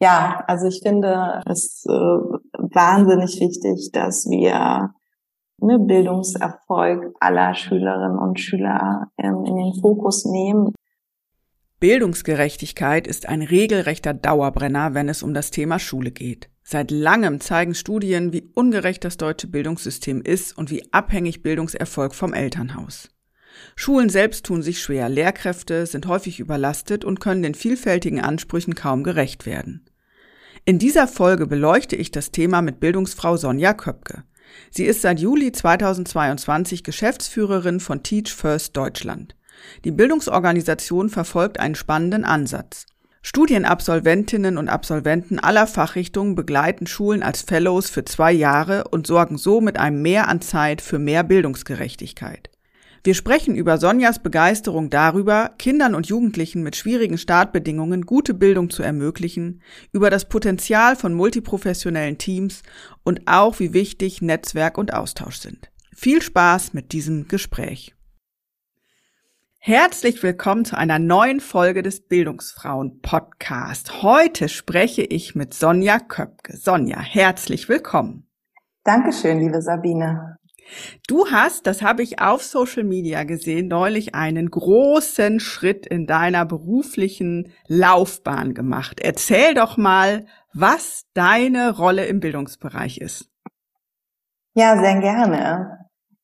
Ja, also ich finde es äh, wahnsinnig wichtig, dass wir ne, Bildungserfolg aller Schülerinnen und Schüler ähm, in den Fokus nehmen. Bildungsgerechtigkeit ist ein regelrechter Dauerbrenner, wenn es um das Thema Schule geht. Seit langem zeigen Studien, wie ungerecht das deutsche Bildungssystem ist und wie abhängig Bildungserfolg vom Elternhaus. Schulen selbst tun sich schwer, Lehrkräfte sind häufig überlastet und können den vielfältigen Ansprüchen kaum gerecht werden. In dieser Folge beleuchte ich das Thema mit Bildungsfrau Sonja Köpke. Sie ist seit Juli 2022 Geschäftsführerin von Teach First Deutschland. Die Bildungsorganisation verfolgt einen spannenden Ansatz. Studienabsolventinnen und Absolventen aller Fachrichtungen begleiten Schulen als Fellows für zwei Jahre und sorgen so mit einem Mehr an Zeit für mehr Bildungsgerechtigkeit. Wir sprechen über Sonjas Begeisterung darüber, Kindern und Jugendlichen mit schwierigen Startbedingungen gute Bildung zu ermöglichen, über das Potenzial von multiprofessionellen Teams und auch wie wichtig Netzwerk und Austausch sind. Viel Spaß mit diesem Gespräch. Herzlich willkommen zu einer neuen Folge des Bildungsfrauen Podcast. Heute spreche ich mit Sonja Köpke. Sonja, herzlich willkommen. Dankeschön, liebe Sabine. Du hast, das habe ich auf Social Media gesehen, neulich einen großen Schritt in deiner beruflichen Laufbahn gemacht. Erzähl doch mal, was deine Rolle im Bildungsbereich ist. Ja, sehr gerne.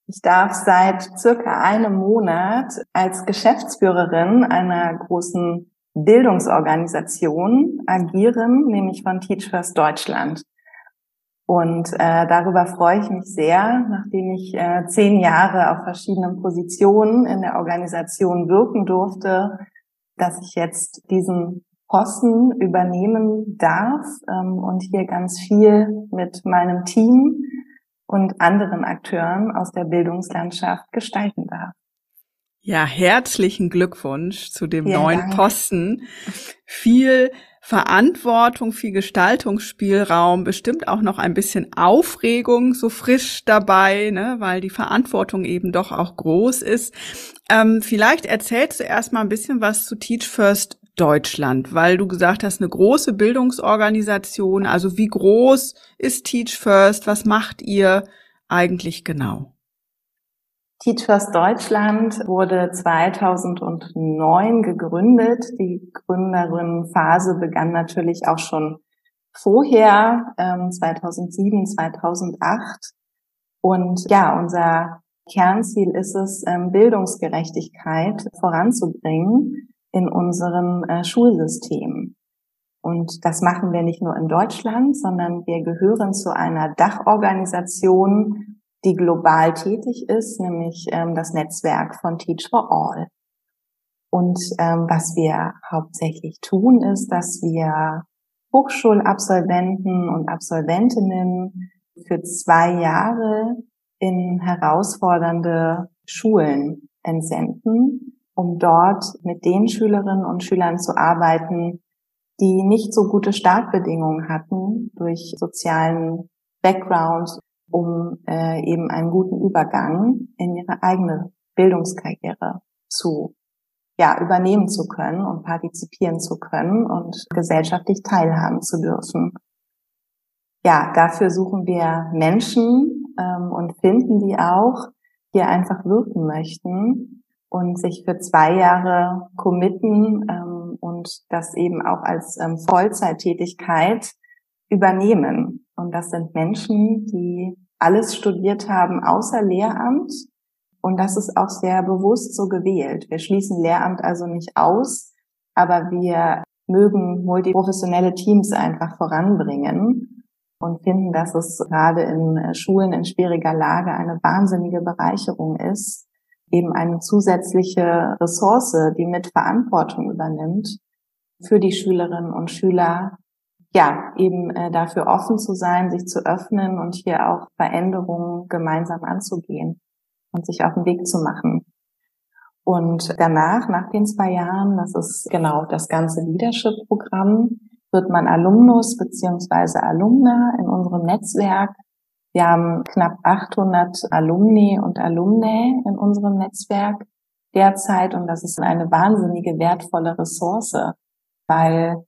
Ich darf seit circa einem Monat als Geschäftsführerin einer großen Bildungsorganisation agieren, nämlich von Teach First Deutschland. Und äh, darüber freue ich mich sehr, nachdem ich äh, zehn Jahre auf verschiedenen Positionen in der Organisation wirken durfte, dass ich jetzt diesen Posten übernehmen darf ähm, und hier ganz viel mit meinem Team und anderen Akteuren aus der Bildungslandschaft gestalten darf. Ja, herzlichen Glückwunsch zu dem ja, neuen danke. Posten. Viel Verantwortung, viel Gestaltungsspielraum, bestimmt auch noch ein bisschen Aufregung so frisch dabei, ne, weil die Verantwortung eben doch auch groß ist. Ähm, vielleicht erzählst du erst mal ein bisschen was zu Teach First Deutschland, weil du gesagt hast, eine große Bildungsorganisation. Also wie groß ist Teach First? Was macht ihr eigentlich genau? Teach First Deutschland wurde 2009 gegründet. Die Gründerinnenphase begann natürlich auch schon vorher, 2007, ähm, 2008. Und ja, unser Kernziel ist es, ähm, Bildungsgerechtigkeit voranzubringen in unseren äh, Schulsystemen. Und das machen wir nicht nur in Deutschland, sondern wir gehören zu einer Dachorganisation die global tätig ist, nämlich ähm, das Netzwerk von Teach for All. Und ähm, was wir hauptsächlich tun, ist, dass wir Hochschulabsolventen und Absolventinnen für zwei Jahre in herausfordernde Schulen entsenden, um dort mit den Schülerinnen und Schülern zu arbeiten, die nicht so gute Startbedingungen hatten durch sozialen Background um äh, eben einen guten Übergang in ihre eigene Bildungskarriere zu ja, übernehmen zu können und partizipieren zu können und gesellschaftlich teilhaben zu dürfen. Ja, dafür suchen wir Menschen ähm, und finden die auch, die einfach wirken möchten und sich für zwei Jahre committen, ähm, und das eben auch als ähm, Vollzeittätigkeit übernehmen. Und das sind Menschen, die alles studiert haben außer Lehramt. Und das ist auch sehr bewusst so gewählt. Wir schließen Lehramt also nicht aus, aber wir mögen multiprofessionelle Teams einfach voranbringen und finden, dass es gerade in äh, Schulen in schwieriger Lage eine wahnsinnige Bereicherung ist, eben eine zusätzliche Ressource, die mit Verantwortung übernimmt, für die Schülerinnen und Schüler, ja, eben äh, dafür offen zu sein, sich zu öffnen und hier auch Veränderungen gemeinsam anzugehen und sich auf den Weg zu machen. Und danach, nach den zwei Jahren, das ist genau das ganze Leadership-Programm, wird man Alumnus beziehungsweise Alumna in unserem Netzwerk. Wir haben knapp 800 Alumni und Alumnae in unserem Netzwerk derzeit und das ist eine wahnsinnige wertvolle Ressource, weil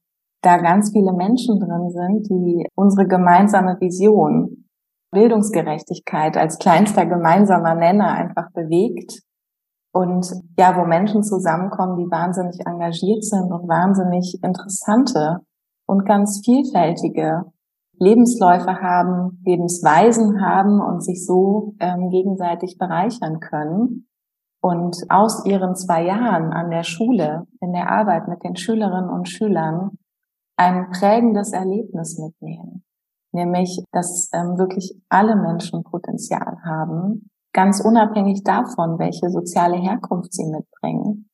da ganz viele Menschen drin sind, die unsere gemeinsame Vision, Bildungsgerechtigkeit als kleinster gemeinsamer Nenner einfach bewegt und ja, wo Menschen zusammenkommen, die wahnsinnig engagiert sind und wahnsinnig interessante und ganz vielfältige Lebensläufe haben, Lebensweisen haben und sich so ähm, gegenseitig bereichern können. Und aus ihren zwei Jahren an der Schule, in der Arbeit mit den Schülerinnen und Schülern ein prägendes Erlebnis mitnehmen. Nämlich, dass ähm, wirklich alle Menschen Potenzial haben, ganz unabhängig davon, welche soziale Herkunft sie mitbringen.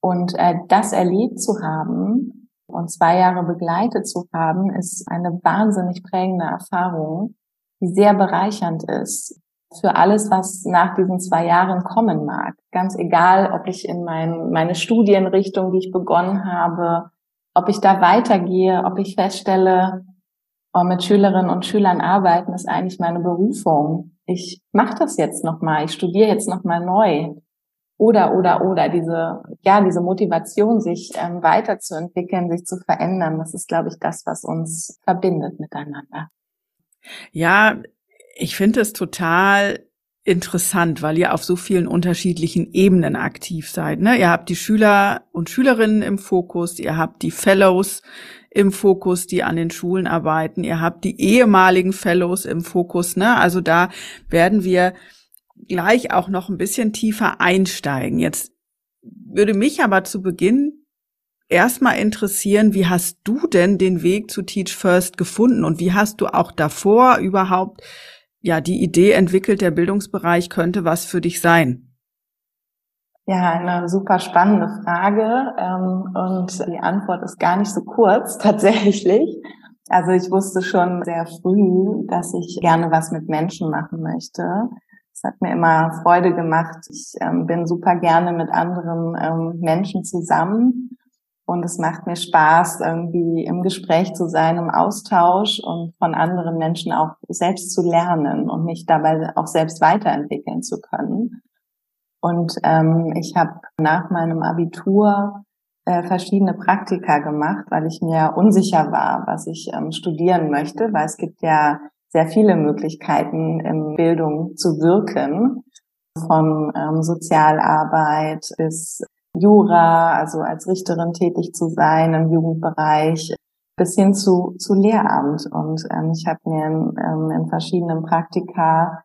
Und äh, das erlebt zu haben und zwei Jahre begleitet zu haben, ist eine wahnsinnig prägende Erfahrung, die sehr bereichernd ist für alles, was nach diesen zwei Jahren kommen mag. Ganz egal, ob ich in mein, meine Studienrichtung, die ich begonnen habe, ob ich da weitergehe, ob ich feststelle, oh, mit Schülerinnen und Schülern arbeiten ist eigentlich meine Berufung. Ich mache das jetzt nochmal, ich studiere jetzt nochmal neu. Oder, oder, oder, diese, ja, diese Motivation, sich ähm, weiterzuentwickeln, sich zu verändern, das ist, glaube ich, das, was uns verbindet miteinander. Ja, ich finde es total interessant, weil ihr auf so vielen unterschiedlichen Ebenen aktiv seid. Ne? Ihr habt die Schüler und Schülerinnen im Fokus, ihr habt die Fellows im Fokus, die an den Schulen arbeiten, ihr habt die ehemaligen Fellows im Fokus. Ne? Also da werden wir gleich auch noch ein bisschen tiefer einsteigen. Jetzt würde mich aber zu Beginn erstmal interessieren, wie hast du denn den Weg zu Teach First gefunden und wie hast du auch davor überhaupt ja die Idee entwickelt, der Bildungsbereich könnte was für dich sein? Ja, eine super spannende Frage ähm, und die Antwort ist gar nicht so kurz tatsächlich. Also ich wusste schon sehr früh, dass ich gerne was mit Menschen machen möchte. Es hat mir immer Freude gemacht. Ich ähm, bin super gerne mit anderen ähm, Menschen zusammen und es macht mir Spaß, irgendwie im Gespräch zu sein, im Austausch und von anderen Menschen auch selbst zu lernen und mich dabei auch selbst weiterentwickeln zu können. Und ähm, ich habe nach meinem Abitur äh, verschiedene Praktika gemacht, weil ich mir unsicher war, was ich ähm, studieren möchte, weil es gibt ja sehr viele Möglichkeiten in Bildung zu wirken, von ähm, Sozialarbeit bis Jura, also als Richterin tätig zu sein im Jugendbereich, bis hin zu, zu Lehramt. Und ähm, ich habe mir in, ähm, in verschiedenen Praktika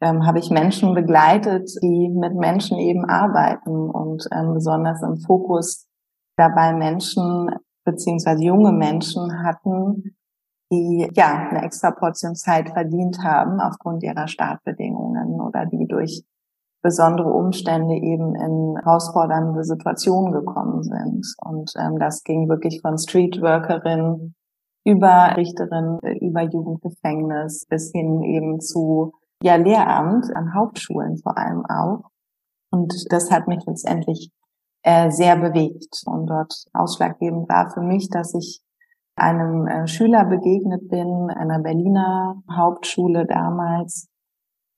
ähm, habe ich Menschen begleitet, die mit Menschen eben arbeiten und ähm, besonders im Fokus dabei Menschen beziehungsweise junge Menschen hatten, die ja eine extra Portion Zeit verdient haben aufgrund ihrer Startbedingungen oder die durch besondere Umstände eben in herausfordernde Situationen gekommen sind. Und ähm, das ging wirklich von Streetworkerin über Richterin, über Jugendgefängnis bis hin eben zu ja Lehramt an Hauptschulen vor allem auch. Und das hat mich letztendlich äh, sehr bewegt und dort ausschlaggebend war für mich, dass ich einem äh, Schüler begegnet bin, einer Berliner Hauptschule damals,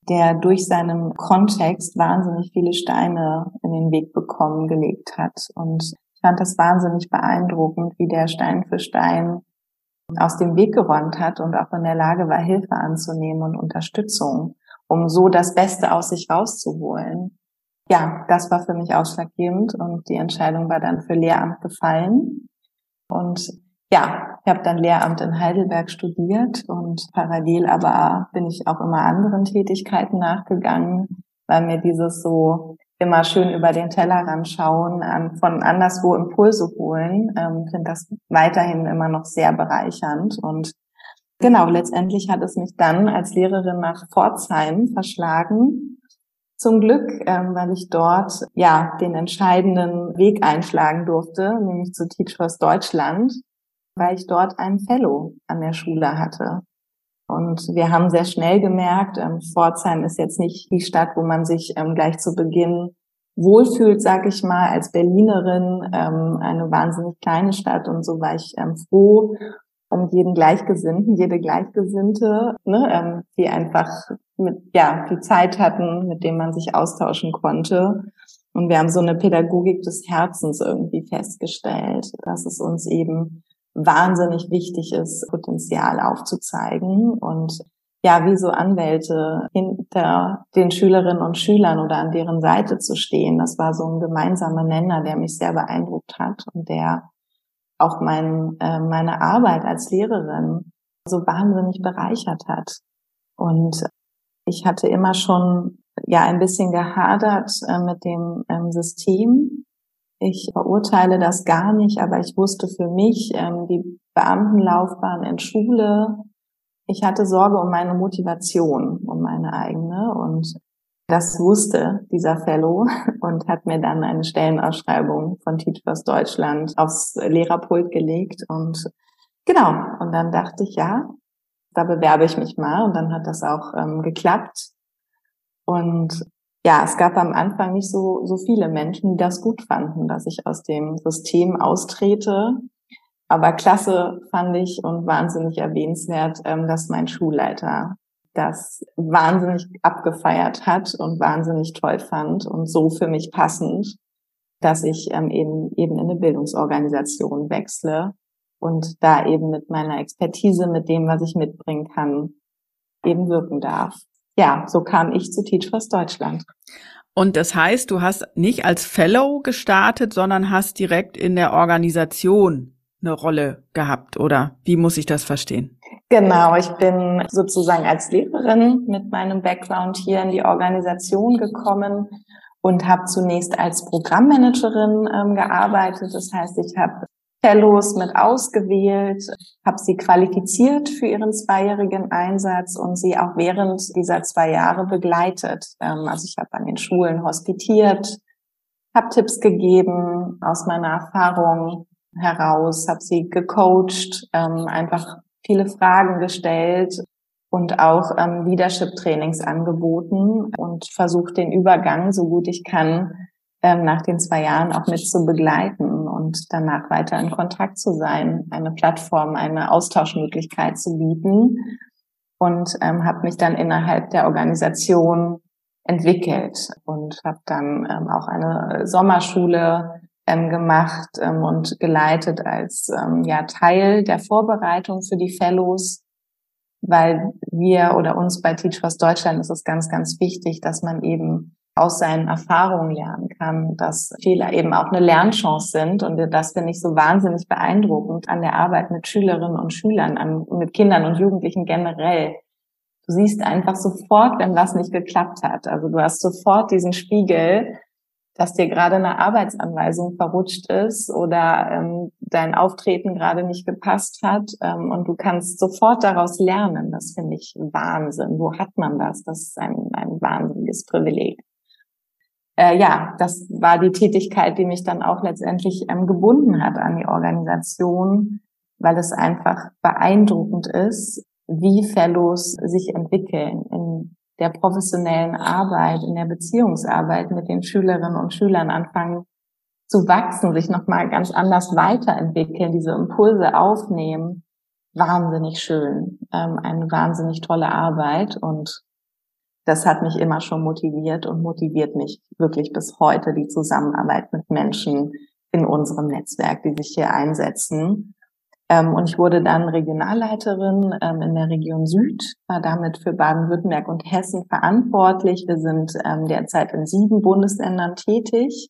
der durch seinen Kontext wahnsinnig viele Steine in den Weg bekommen gelegt hat. Und ich fand das wahnsinnig beeindruckend, wie der Stein für Stein aus dem Weg geräumt hat und auch in der Lage war, Hilfe anzunehmen und Unterstützung, um so das Beste aus sich rauszuholen. Ja, das war für mich ausschlaggebend und die Entscheidung war dann für Lehramt gefallen. Und ja, ich habe dann Lehramt in Heidelberg studiert und parallel aber bin ich auch immer anderen Tätigkeiten nachgegangen, weil mir dieses so immer schön über den Tellerrand schauen, an, von anderswo Impulse holen, ähm, finde das weiterhin immer noch sehr bereichernd. Und genau, letztendlich hat es mich dann als Lehrerin nach Pforzheim verschlagen. Zum Glück, ähm, weil ich dort ja den entscheidenden Weg einschlagen durfte, nämlich zu Teach First Deutschland, weil ich dort einen Fellow an der Schule hatte. Und wir haben sehr schnell gemerkt, ähm, Pforzheim ist jetzt nicht die Stadt, wo man sich ähm, gleich zu Beginn wohlfühlt, sag ich mal, als Berlinerin, ähm, eine wahnsinnig kleine Stadt. Und so war ich ähm, froh um jeden Gleichgesinnten, jede Gleichgesinnte, ne, ähm, die einfach mit, ja, die Zeit hatten, mit dem man sich austauschen konnte. Und wir haben so eine Pädagogik des Herzens irgendwie festgestellt, dass es uns eben wahnsinnig wichtig ist, Potenzial aufzuzeigen und ja, wie so Anwälte hinter den Schülerinnen und Schülern oder an deren Seite zu stehen. Das war so ein gemeinsamer Nenner, der mich sehr beeindruckt hat und der auch mein, äh, meine Arbeit als Lehrerin so wahnsinnig bereichert hat. Und ich hatte immer schon ja ein bisschen gehadert äh, mit dem ähm, System, ich verurteile das gar nicht, aber ich wusste für mich, ähm, die Beamtenlaufbahn in Schule, ich hatte Sorge um meine Motivation, um meine eigene und das wusste dieser Fellow und hat mir dann eine Stellenausschreibung von Teach First Deutschland aufs Lehrerpult gelegt und genau. Und dann dachte ich, ja, da bewerbe ich mich mal und dann hat das auch ähm, geklappt. Und ja, es gab am Anfang nicht so, so viele Menschen, die das gut fanden, dass ich aus dem System austrete. Aber klasse fand ich und wahnsinnig erwähnenswert, ähm, dass mein Schulleiter das wahnsinnig abgefeiert hat und wahnsinnig toll fand und so für mich passend, dass ich ähm, eben, eben in eine Bildungsorganisation wechsle und da eben mit meiner Expertise, mit dem, was ich mitbringen kann, eben wirken darf ja, so kam ich zu Teach First Deutschland. Und das heißt, du hast nicht als Fellow gestartet, sondern hast direkt in der Organisation eine Rolle gehabt, oder wie muss ich das verstehen? Genau, ich bin sozusagen als Lehrerin mit meinem Background hier in die Organisation gekommen und habe zunächst als Programmmanagerin ähm, gearbeitet. Das heißt, ich habe Fellows mit ausgewählt, habe sie qualifiziert für ihren zweijährigen Einsatz und sie auch während dieser zwei Jahre begleitet. Ähm, also ich habe an den Schulen hospitiert, habe Tipps gegeben aus meiner Erfahrung heraus, habe sie gecoacht, ähm, einfach viele Fragen gestellt und auch ähm, Leadership-Trainings angeboten und versucht den Übergang, so gut ich kann, nach den zwei Jahren auch mit zu begleiten und danach weiter in Kontakt zu sein, eine Plattform, eine Austauschmöglichkeit zu bieten. Und ähm, habe mich dann innerhalb der Organisation entwickelt und habe dann ähm, auch eine Sommerschule ähm, gemacht ähm, und geleitet als ähm, ja Teil der Vorbereitung für die Fellows, weil wir oder uns bei Teach First Deutschland ist es ganz, ganz wichtig, dass man eben aus seinen Erfahrungen lernen kann, dass Fehler eben auch eine Lernchance sind und das finde ich so wahnsinnig beeindruckend an der Arbeit mit Schülerinnen und Schülern, an, mit Kindern und Jugendlichen generell. Du siehst einfach sofort, wenn was nicht geklappt hat. Also du hast sofort diesen Spiegel, dass dir gerade eine Arbeitsanweisung verrutscht ist oder ähm, dein Auftreten gerade nicht gepasst hat ähm, und du kannst sofort daraus lernen. Das finde ich Wahnsinn. Wo hat man das? Das ist ein, ein wahnsinniges Privileg äh, ja, das war die Tätigkeit, die mich dann auch letztendlich ähm, gebunden hat an die Organisation, weil es einfach beeindruckend ist, wie Fellows sich entwickeln in der professionellen Arbeit, in der Beziehungsarbeit mit den Schülerinnen und Schülern anfangen zu wachsen, sich nochmal ganz anders weiterentwickeln, diese Impulse aufnehmen. Wahnsinnig schön, ähm, eine wahnsinnig tolle Arbeit und das hat mich immer schon motiviert und motiviert mich wirklich bis heute die Zusammenarbeit mit Menschen in unserem Netzwerk, die sich hier einsetzen. Ähm, und ich wurde dann Regionalleiterin ähm, in der Region Süd, war damit für Baden-Württemberg und Hessen verantwortlich. Wir sind ähm, derzeit in sieben Bundesländern tätig.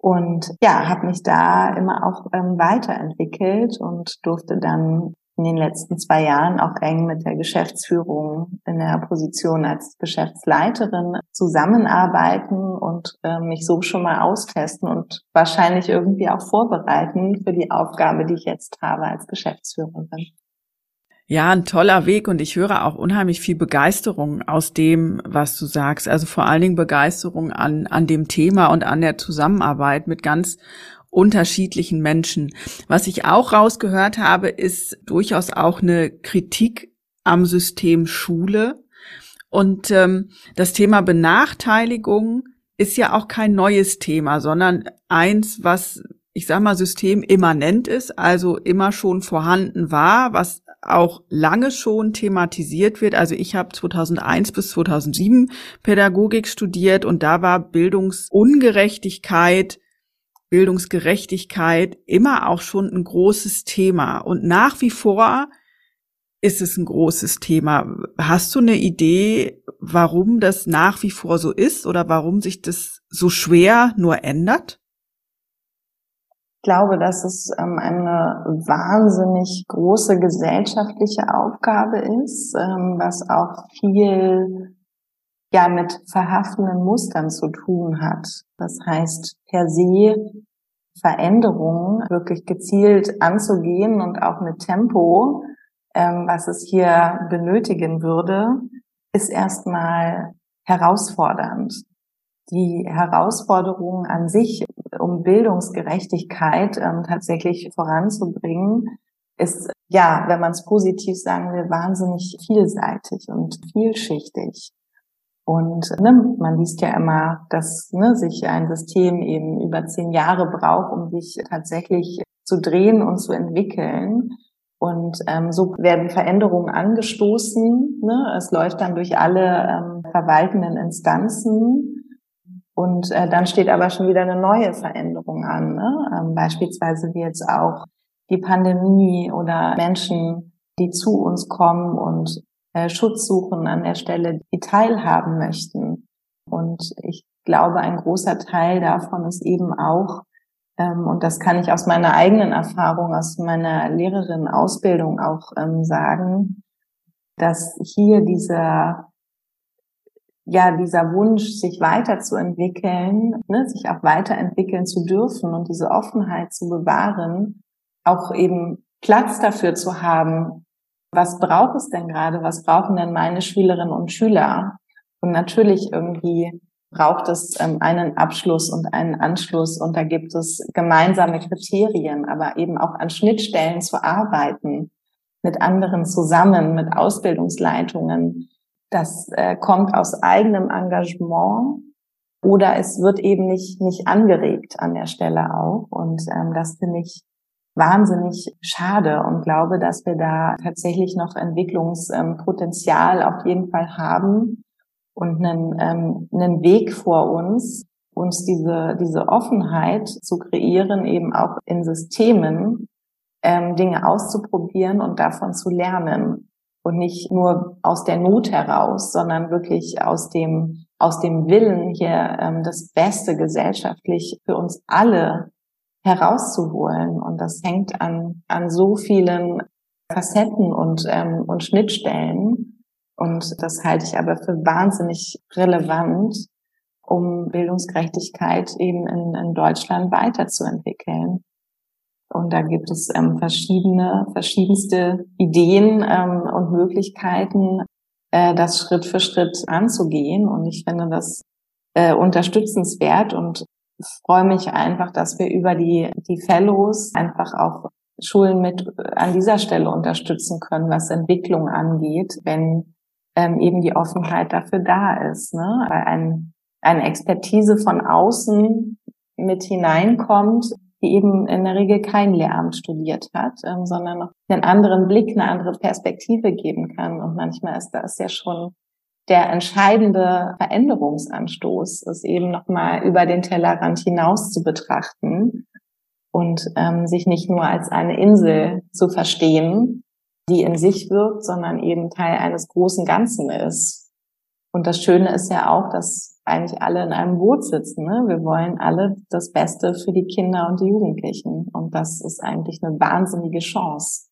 Und ja, habe mich da immer auch ähm, weiterentwickelt und durfte dann in den letzten zwei Jahren auch eng mit der Geschäftsführung in der Position als Geschäftsleiterin zusammenarbeiten und äh, mich so schon mal austesten und wahrscheinlich irgendwie auch vorbereiten für die Aufgabe, die ich jetzt habe als Geschäftsführerin. Ja, ein toller Weg und ich höre auch unheimlich viel Begeisterung aus dem, was du sagst. Also vor allen Dingen Begeisterung an, an dem Thema und an der Zusammenarbeit mit ganz unterschiedlichen Menschen. Was ich auch rausgehört habe, ist durchaus auch eine Kritik am System Schule. Und ähm, das Thema Benachteiligung ist ja auch kein neues Thema, sondern eins, was ich sag mal, System immanent ist, also immer schon vorhanden war, was auch lange schon thematisiert wird. Also ich habe 2001 bis 2007 Pädagogik studiert und da war Bildungsungerechtigkeit, Bildungsgerechtigkeit immer auch schon ein großes Thema. Und nach wie vor ist es ein großes Thema. Hast du eine Idee, warum das nach wie vor so ist oder warum sich das so schwer nur ändert? Ich glaube, dass es ähm, eine wahnsinnig große gesellschaftliche Aufgabe ist, ähm, was auch viel ja mit verhaftenden Mustern zu tun hat. Das heißt, per se Veränderungen wirklich gezielt anzugehen und auch mit Tempo, ähm, was es hier benötigen würde, ist erstmal herausfordernd. Die Herausforderung an sich um Bildungsgerechtigkeit ähm, tatsächlich voranzubringen, ist, ja, wenn man es positiv sagen will, wahnsinnig vielseitig und vielschichtig. Und ne, man liest ja immer, dass ne, sich ein System eben über zehn Jahre braucht, um sich tatsächlich zu drehen und zu entwickeln. Und ähm, so werden Veränderungen angestoßen. Ne? Es läuft dann durch alle ähm, verwaltenden Instanzen und äh, dann steht aber schon wieder eine neue Veränderung an. Ne? Ähm, beispielsweise wie jetzt auch die Pandemie oder Menschen, die zu uns kommen und Schutz suchen an der Stelle, die teilhaben möchten. Und ich glaube, ein großer Teil davon ist eben auch, ähm, und das kann ich aus meiner eigenen Erfahrung, aus meiner Lehrerin-Ausbildung auch ähm, sagen, dass hier dieser ja dieser Wunsch, sich weiterzuentwickeln, ne, sich auch weiterentwickeln zu dürfen und diese Offenheit zu bewahren, auch eben Platz dafür zu haben, was braucht es denn gerade, was brauchen denn meine Schülerinnen und Schüler? Und natürlich irgendwie braucht es ähm, einen Abschluss und einen Anschluss und da gibt es gemeinsame Kriterien, aber eben auch an Schnittstellen zu arbeiten, mit anderen zusammen, mit Ausbildungsleitungen, das äh, kommt aus eigenem Engagement oder es wird eben nicht, nicht angeregt an der Stelle auch. Und ähm, das finde ich wahnsinnig schade und glaube, dass wir da tatsächlich noch Entwicklungspotenzial auf jeden Fall haben und einen, ähm, einen Weg vor uns, uns diese, diese Offenheit zu kreieren, eben auch in Systemen, ähm, Dinge auszuprobieren und davon zu lernen und nicht nur aus der Not heraus, sondern wirklich aus dem aus dem Willen hier ähm, das Beste gesellschaftlich für uns alle herauszuholen. Und das hängt an an so vielen Facetten und ähm, und Schnittstellen. Und das halte ich aber für wahnsinnig relevant, um Bildungsgerechtigkeit eben in, in Deutschland weiterzuentwickeln. Und da gibt es ähm, verschiedene, verschiedenste Ideen ähm, und Möglichkeiten, äh, das Schritt für Schritt anzugehen. Und ich finde das äh, unterstützenswert und freue mich einfach, dass wir über die, die Fellows einfach auch Schulen mit äh, an dieser Stelle unterstützen können, was Entwicklung angeht, wenn ähm, eben die Offenheit dafür da ist. Ne? Weil ein, eine Expertise von außen mit hineinkommt, die eben in der Regel kein Lehramt studiert hat, ähm, sondern noch einen anderen Blick, eine andere Perspektive geben kann. Und manchmal ist das ja schon der entscheidende Veränderungsanstoß, es eben nochmal über den Tellerrand hinaus zu betrachten und ähm, sich nicht nur als eine Insel zu verstehen, die in sich wirkt, sondern eben Teil eines großen Ganzen ist. Und das Schöne ist ja auch, dass eigentlich alle in einem Boot sitzen. Ne? Wir wollen alle das Beste für die Kinder und die Jugendlichen. Und das ist eigentlich eine wahnsinnige Chance.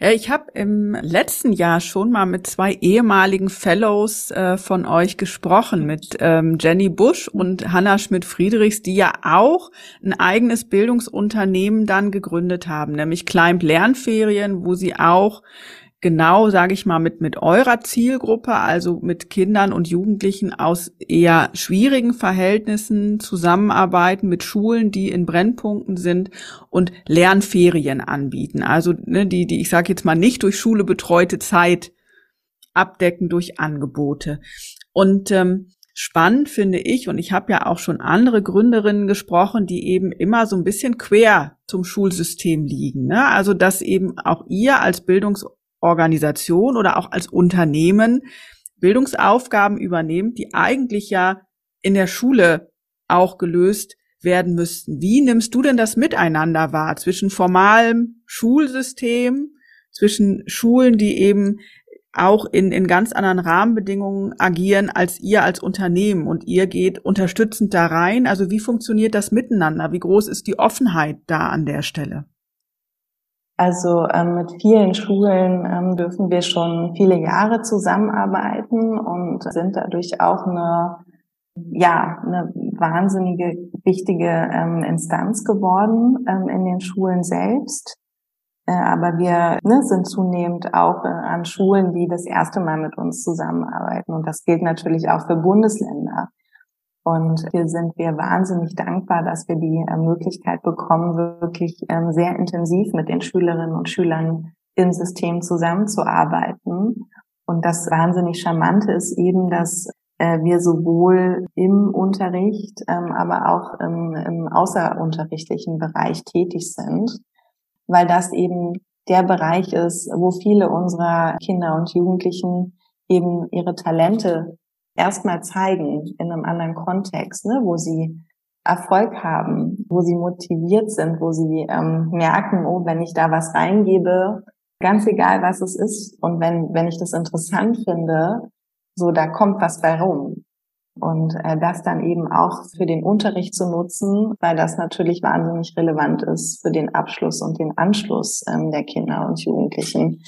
Ich habe im letzten Jahr schon mal mit zwei ehemaligen Fellows äh, von euch gesprochen, mit ähm, Jenny Busch und Hanna Schmidt-Friedrichs, die ja auch ein eigenes Bildungsunternehmen dann gegründet haben, nämlich Climb Lernferien, wo sie auch genau, sage ich mal, mit, mit eurer Zielgruppe, also mit Kindern und Jugendlichen aus eher schwierigen Verhältnissen zusammenarbeiten, mit Schulen, die in Brennpunkten sind und Lernferien anbieten. Also ne, die, die, ich sage jetzt mal, nicht durch Schule betreute Zeit abdecken durch Angebote. Und ähm, spannend finde ich, und ich habe ja auch schon andere Gründerinnen gesprochen, die eben immer so ein bisschen quer zum Schulsystem liegen. Ne? Also dass eben auch ihr als Bildungs Organisation oder auch als Unternehmen Bildungsaufgaben übernehmt, die eigentlich ja in der Schule auch gelöst werden müssten. Wie nimmst du denn das Miteinander wahr zwischen formalem Schulsystem, zwischen Schulen, die eben auch in, in ganz anderen Rahmenbedingungen agieren als ihr als Unternehmen und ihr geht unterstützend da rein? Also wie funktioniert das miteinander? Wie groß ist die Offenheit da an der Stelle? Also ähm, mit vielen Schulen ähm, dürfen wir schon viele Jahre zusammenarbeiten und sind dadurch auch eine, ja, eine wahnsinnige wichtige ähm, Instanz geworden ähm, in den Schulen selbst. Äh, aber wir ne, sind zunehmend auch äh, an Schulen, die das erste Mal mit uns zusammenarbeiten. Und das gilt natürlich auch für Bundesländer. Und hier sind wir wahnsinnig dankbar, dass wir die äh, Möglichkeit bekommen, wirklich ähm, sehr intensiv mit den Schülerinnen und Schülern im System zusammenzuarbeiten. Und das wahnsinnig Charmante ist eben, dass äh, wir sowohl im Unterricht, ähm, aber auch im, im außerunterrichtlichen Bereich tätig sind, weil das eben der Bereich ist, wo viele unserer Kinder und Jugendlichen eben ihre Talente erstmal zeigen in einem anderen Kontext, ne, wo sie Erfolg haben, wo sie motiviert sind, wo sie ähm, merken, oh, wenn ich da was reingebe, ganz egal was es ist, und wenn, wenn ich das interessant finde, so da kommt was bei rum. Und äh, das dann eben auch für den Unterricht zu nutzen, weil das natürlich wahnsinnig relevant ist für den Abschluss und den Anschluss ähm, der Kinder und Jugendlichen.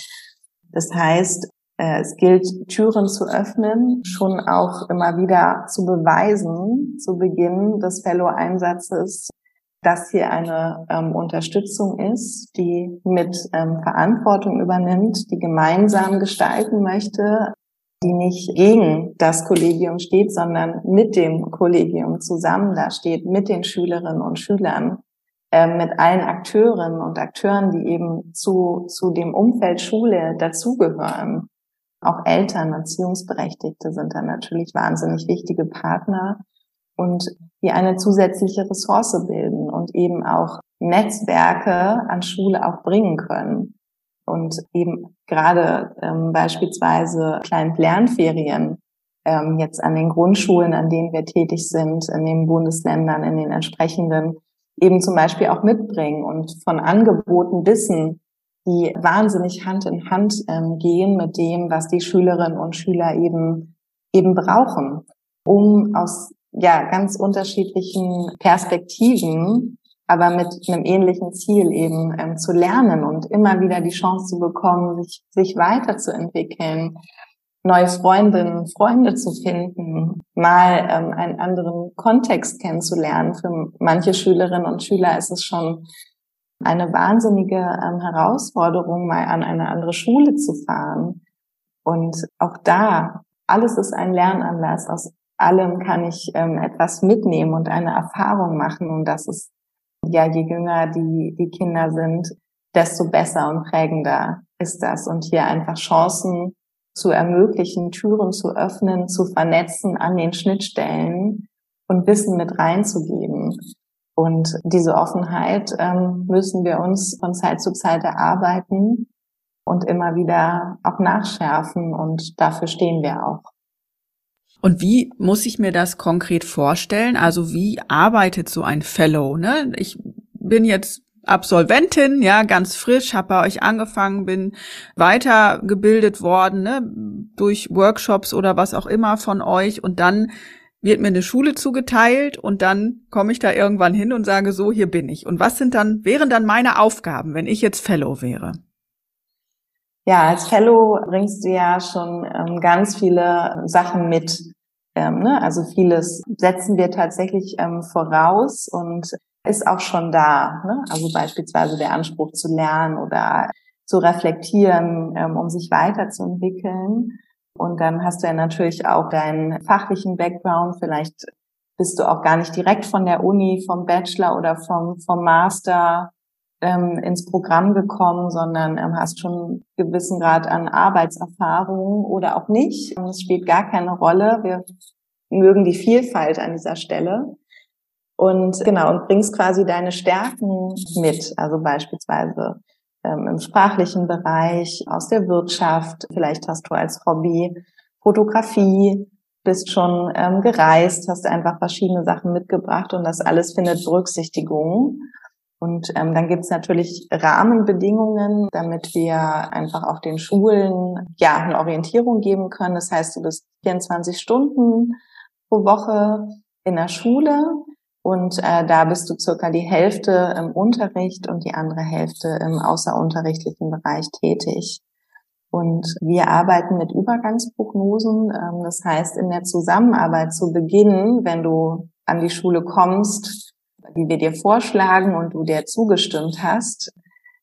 Das heißt, es gilt, Türen zu öffnen, schon auch immer wieder zu beweisen, zu Beginn des Fellow-Einsatzes, dass hier eine ähm, Unterstützung ist, die mit ähm, Verantwortung übernimmt, die gemeinsam gestalten möchte, die nicht gegen das Kollegium steht, sondern mit dem Kollegium zusammen da steht, mit den Schülerinnen und Schülern, äh, mit allen Akteurinnen und Akteuren, die eben zu, zu dem Umfeld Schule dazugehören. Auch Eltern, Erziehungsberechtigte sind dann natürlich wahnsinnig wichtige Partner und die eine zusätzliche Ressource bilden und eben auch Netzwerke an Schule auch bringen können. Und eben gerade ähm, beispielsweise kleinen Lernferien ähm, jetzt an den Grundschulen, an denen wir tätig sind, in den Bundesländern, in den entsprechenden, eben zum Beispiel auch mitbringen und von Angeboten wissen, die wahnsinnig Hand in Hand ähm, gehen mit dem, was die Schülerinnen und Schüler eben eben brauchen, um aus ja ganz unterschiedlichen Perspektiven, aber mit einem ähnlichen Ziel eben ähm, zu lernen und immer wieder die Chance zu bekommen, sich sich weiterzuentwickeln, neue Freundinnen, Freunde zu finden, mal ähm, einen anderen Kontext kennenzulernen. Für manche Schülerinnen und Schüler ist es schon eine wahnsinnige ähm, Herausforderung, mal an eine andere Schule zu fahren. Und auch da, alles ist ein Lernanlass. Aus allem kann ich ähm, etwas mitnehmen und eine Erfahrung machen. Und das ist, ja, je jünger die, die Kinder sind, desto besser und prägender ist das. Und hier einfach Chancen zu ermöglichen, Türen zu öffnen, zu vernetzen an den Schnittstellen und Wissen mit reinzugeben. Und diese Offenheit ähm, müssen wir uns von Zeit zu Zeit erarbeiten und immer wieder auch nachschärfen. Und dafür stehen wir auch. Und wie muss ich mir das konkret vorstellen? Also wie arbeitet so ein Fellow? Ne? Ich bin jetzt Absolventin, ja, ganz frisch, habe bei euch angefangen, bin weitergebildet worden, ne, durch Workshops oder was auch immer von euch und dann wird mir eine Schule zugeteilt und dann komme ich da irgendwann hin und sage so, hier bin ich. Und was sind dann, wären dann meine Aufgaben, wenn ich jetzt Fellow wäre? Ja, als Fellow bringst du ja schon ähm, ganz viele Sachen mit. Ähm, ne? Also vieles setzen wir tatsächlich ähm, voraus und ist auch schon da. Ne? Also beispielsweise der Anspruch zu lernen oder zu reflektieren, ähm, um sich weiterzuentwickeln. Und dann hast du ja natürlich auch deinen fachlichen Background. Vielleicht bist du auch gar nicht direkt von der Uni, vom Bachelor oder vom, vom Master ähm, ins Programm gekommen, sondern ähm, hast schon einen gewissen Grad an Arbeitserfahrung oder auch nicht. Es spielt gar keine Rolle. Wir mögen die Vielfalt an dieser Stelle. Und genau, und bringst quasi deine Stärken mit. Also beispielsweise ähm, im sprachlichen Bereich, aus der Wirtschaft. Vielleicht hast du als Hobby Fotografie, bist schon ähm, gereist, hast einfach verschiedene Sachen mitgebracht und das alles findet Berücksichtigung. Und ähm, dann gibt es natürlich Rahmenbedingungen, damit wir einfach auch den Schulen ja eine Orientierung geben können. Das heißt, du bist 24 Stunden pro Woche in der Schule und äh, da bist du circa die Hälfte im Unterricht und die andere Hälfte im außerunterrichtlichen Bereich tätig. Und wir arbeiten mit Übergangsprognosen. Ähm, das heißt, in der Zusammenarbeit zu Beginn, wenn du an die Schule kommst, die wir dir vorschlagen und du dir zugestimmt hast,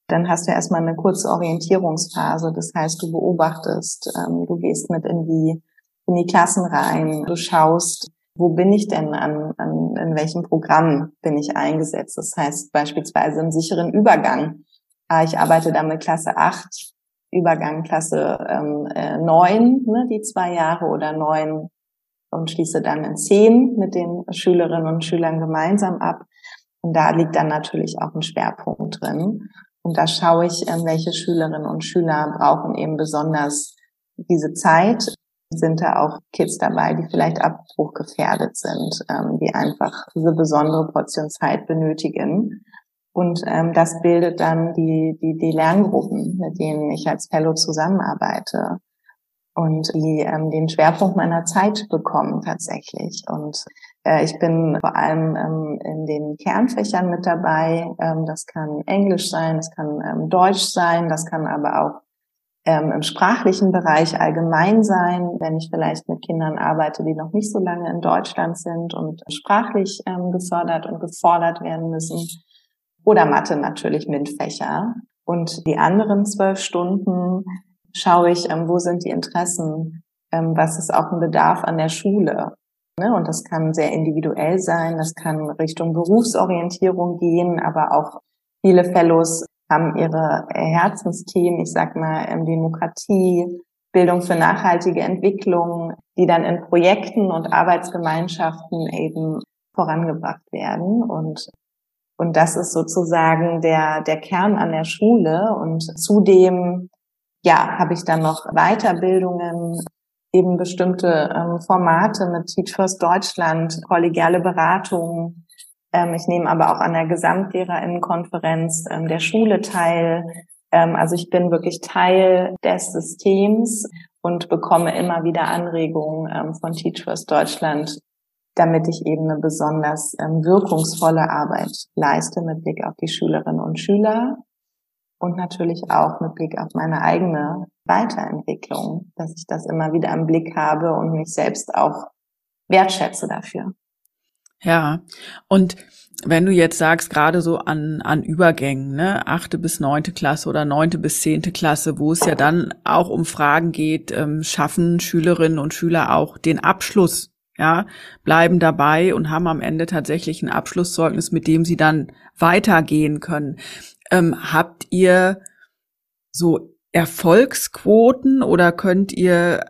dann hast du erstmal eine kurze Orientierungsphase. Das heißt, du beobachtest, ähm, du gehst mit in die, in die Klassen rein, du schaust, wo bin ich denn an, an, in welchem Programm bin ich eingesetzt? Das heißt beispielsweise im sicheren Übergang. Ah, ich arbeite da mit Klasse 8, Übergang Klasse ähm, äh, 9, ne, die zwei Jahre oder 9 und schließe dann in 10 mit den Schülerinnen und Schülern gemeinsam ab. Und da liegt dann natürlich auch ein Schwerpunkt drin. Und da schaue ich, ähm, welche Schülerinnen und Schüler brauchen eben besonders diese Zeit. Sind da auch Kids dabei, die vielleicht abbruchgefährdet sind, ähm, die einfach diese besondere Portion Zeit benötigen. Und ähm, das bildet dann die, die, die Lerngruppen, mit denen ich als Fellow zusammenarbeite und die ähm, den Schwerpunkt meiner Zeit bekommen tatsächlich. Und äh, ich bin vor allem ähm, in den Kernfächern mit dabei. Ähm, das kann Englisch sein, das kann ähm, Deutsch sein, das kann aber auch ähm, im sprachlichen Bereich allgemein sein, wenn ich vielleicht mit Kindern arbeite, die noch nicht so lange in Deutschland sind und sprachlich ähm, gefördert und gefordert werden müssen. Oder Mathe natürlich MINT-Fächer. Und die anderen zwölf Stunden schaue ich, ähm, wo sind die Interessen, ähm, was ist auch ein Bedarf an der Schule. Ne? Und das kann sehr individuell sein, das kann Richtung Berufsorientierung gehen, aber auch viele Fellows haben ihre Herzensthemen, ich sag mal ähm, Demokratie, Bildung für nachhaltige Entwicklung, die dann in Projekten und Arbeitsgemeinschaften eben vorangebracht werden. Und, und das ist sozusagen der, der Kern an der Schule. Und zudem, ja, habe ich dann noch Weiterbildungen eben bestimmte ähm, Formate mit Teach First Deutschland, kollegiale Beratungen. Ähm, ich nehme aber auch an der Gesamtlehrerinnenkonferenz ähm, der Schule teil. Ähm, also ich bin wirklich Teil des Systems und bekomme immer wieder Anregungen von Teach First Deutschland, damit ich eben eine besonders wirkungsvolle Arbeit leiste mit Blick auf die Schülerinnen und Schüler und natürlich auch mit Blick auf meine eigene Weiterentwicklung, dass ich das immer wieder im Blick habe und mich selbst auch wertschätze dafür. Ja, und wenn du jetzt sagst, gerade so an, an Übergängen, ne, achte bis neunte Klasse oder neunte bis zehnte Klasse, wo es ja dann auch um Fragen geht, ähm, schaffen Schülerinnen und Schüler auch den Abschluss, ja, bleiben dabei und haben am Ende tatsächlich ein Abschlusszeugnis, mit dem sie dann weitergehen können. Ähm, habt ihr so Erfolgsquoten oder könnt ihr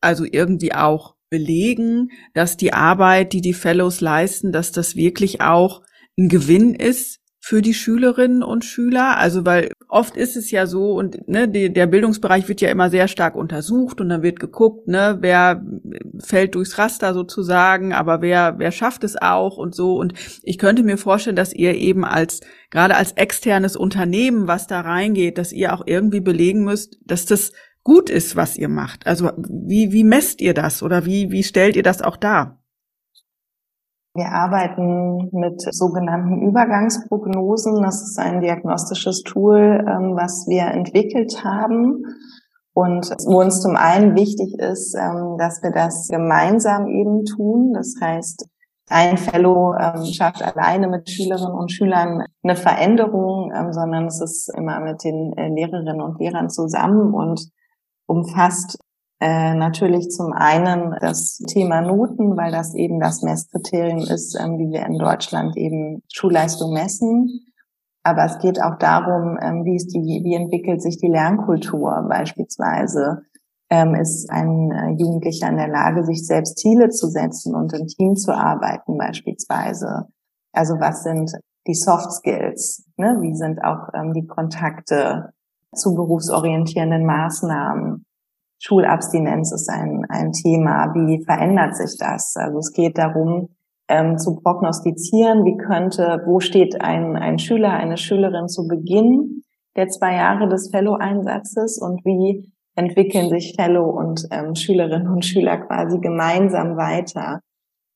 also irgendwie auch belegen, dass die Arbeit, die die Fellows leisten, dass das wirklich auch ein Gewinn ist für die Schülerinnen und Schüler? Also weil oft ist es ja so und ne, die, der Bildungsbereich wird ja immer sehr stark untersucht und dann wird geguckt, ne, wer fällt durchs Raster sozusagen, aber wer wer schafft es auch und so und ich könnte mir vorstellen, dass ihr eben als gerade als externes Unternehmen, was da reingeht, dass ihr auch irgendwie belegen müsst, dass das gut ist, was ihr macht. Also wie wie messt ihr das oder wie wie stellt ihr das auch dar? Wir arbeiten mit sogenannten Übergangsprognosen. Das ist ein diagnostisches Tool, ähm, was wir entwickelt haben. Und wo uns zum einen wichtig ist, ähm, dass wir das gemeinsam eben tun. Das heißt, ein Fellow ähm, schafft alleine mit Schülerinnen und Schülern eine Veränderung, sondern es ist immer mit den äh, Lehrerinnen und Lehrern zusammen und umfasst äh, natürlich zum einen das Thema Noten, weil das eben das Messkriterium ist, ähm, wie wir in Deutschland eben Schulleistung messen. Aber es geht auch darum, ähm, wie ist die, wie entwickelt sich die Lernkultur beispielsweise. Ähm, ist ein äh, Jugendlicher in der Lage, sich selbst Ziele zu setzen und im Team zu arbeiten beispielsweise? Also was sind die Soft Skills? Ne? Wie sind auch ähm, die Kontakte zu berufsorientierenden Maßnahmen? Schulabstinenz ist ein, ein Thema. Wie verändert sich das? Also es geht darum, ähm, zu prognostizieren, wie könnte, wo steht ein, ein Schüler, eine Schülerin zu Beginn der zwei Jahre des Fellow-Einsatzes und wie entwickeln sich Fellow und ähm, Schülerinnen und Schüler quasi gemeinsam weiter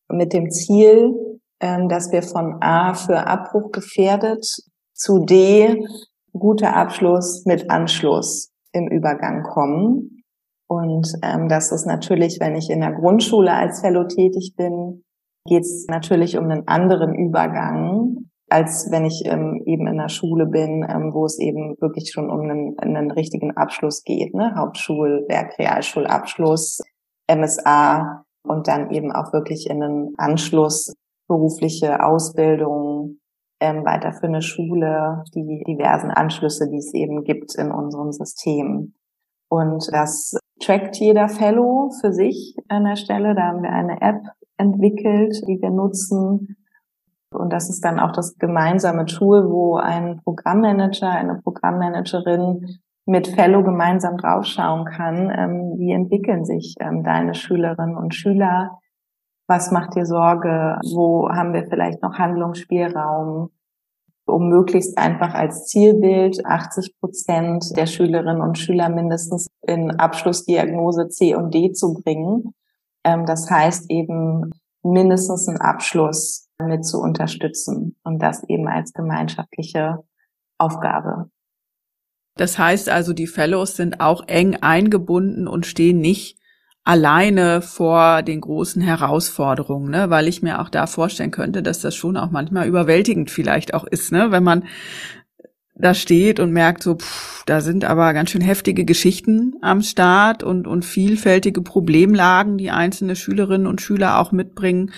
mit dem Ziel, ähm, dass wir von A für Abbruch gefährdet zu D guter Abschluss mit Anschluss im Übergang kommen. Und ähm, das ist natürlich, wenn ich in der Grundschule als Fellow tätig bin, geht es natürlich um einen anderen Übergang, als wenn ich ähm, eben in der Schule bin, ähm, wo es eben wirklich schon um einen, einen richtigen Abschluss geht, ne? Hauptschulwerk, Realschulabschluss, MSA und dann eben auch wirklich in einen Anschluss, berufliche Ausbildung, ähm, weiter für eine Schule, die diversen Anschlüsse, die es eben gibt in unserem System. Und das trackt jeder Fellow für sich an der Stelle. Da haben wir eine App entwickelt, die wir nutzen. Und das ist dann auch das gemeinsame Tool, wo ein Programmmanager, eine Programmmanagerin mit Fellow gemeinsam draufschauen kann, ähm, wie entwickeln sich ähm, deine Schülerinnen und Schüler, was macht dir Sorge, wo haben wir vielleicht noch Handlungsspielraum, um möglichst einfach als Zielbild 80 Prozent der Schülerinnen und Schüler mindestens in Abschlussdiagnose C und D zu bringen. Ähm, das heißt eben mindestens einen Abschluss mit zu unterstützen und das eben als gemeinschaftliche Aufgabe. Das heißt also, die Fellows sind auch eng eingebunden und stehen nicht alleine vor den großen Herausforderungen, ne? weil ich mir auch da vorstellen könnte, dass das schon auch manchmal überwältigend vielleicht auch ist, ne? wenn man da steht und merkt so, pff, da sind aber ganz schön heftige Geschichten am Start und, und vielfältige Problemlagen, die einzelne Schülerinnen und Schüler auch mitbringen.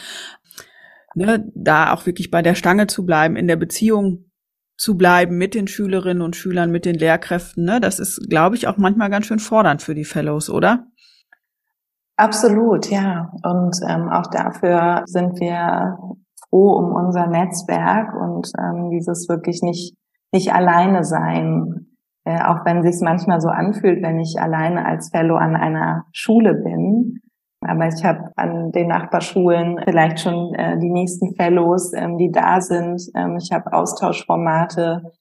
Ne, da auch wirklich bei der Stange zu bleiben, in der Beziehung zu bleiben mit den Schülerinnen und Schülern, mit den Lehrkräften, ne, das ist, glaube ich, auch manchmal ganz schön fordernd für die Fellows, oder? Absolut, ja. Und ähm, auch dafür sind wir froh um unser Netzwerk und ähm, dieses wirklich nicht nicht alleine sein, äh, auch wenn sich manchmal so anfühlt, wenn ich alleine als Fellow an einer Schule bin. Aber ich habe an den Nachbarschulen vielleicht schon äh, die nächsten Fellows, ähm, die da sind. Ähm, ich habe Austauschformate.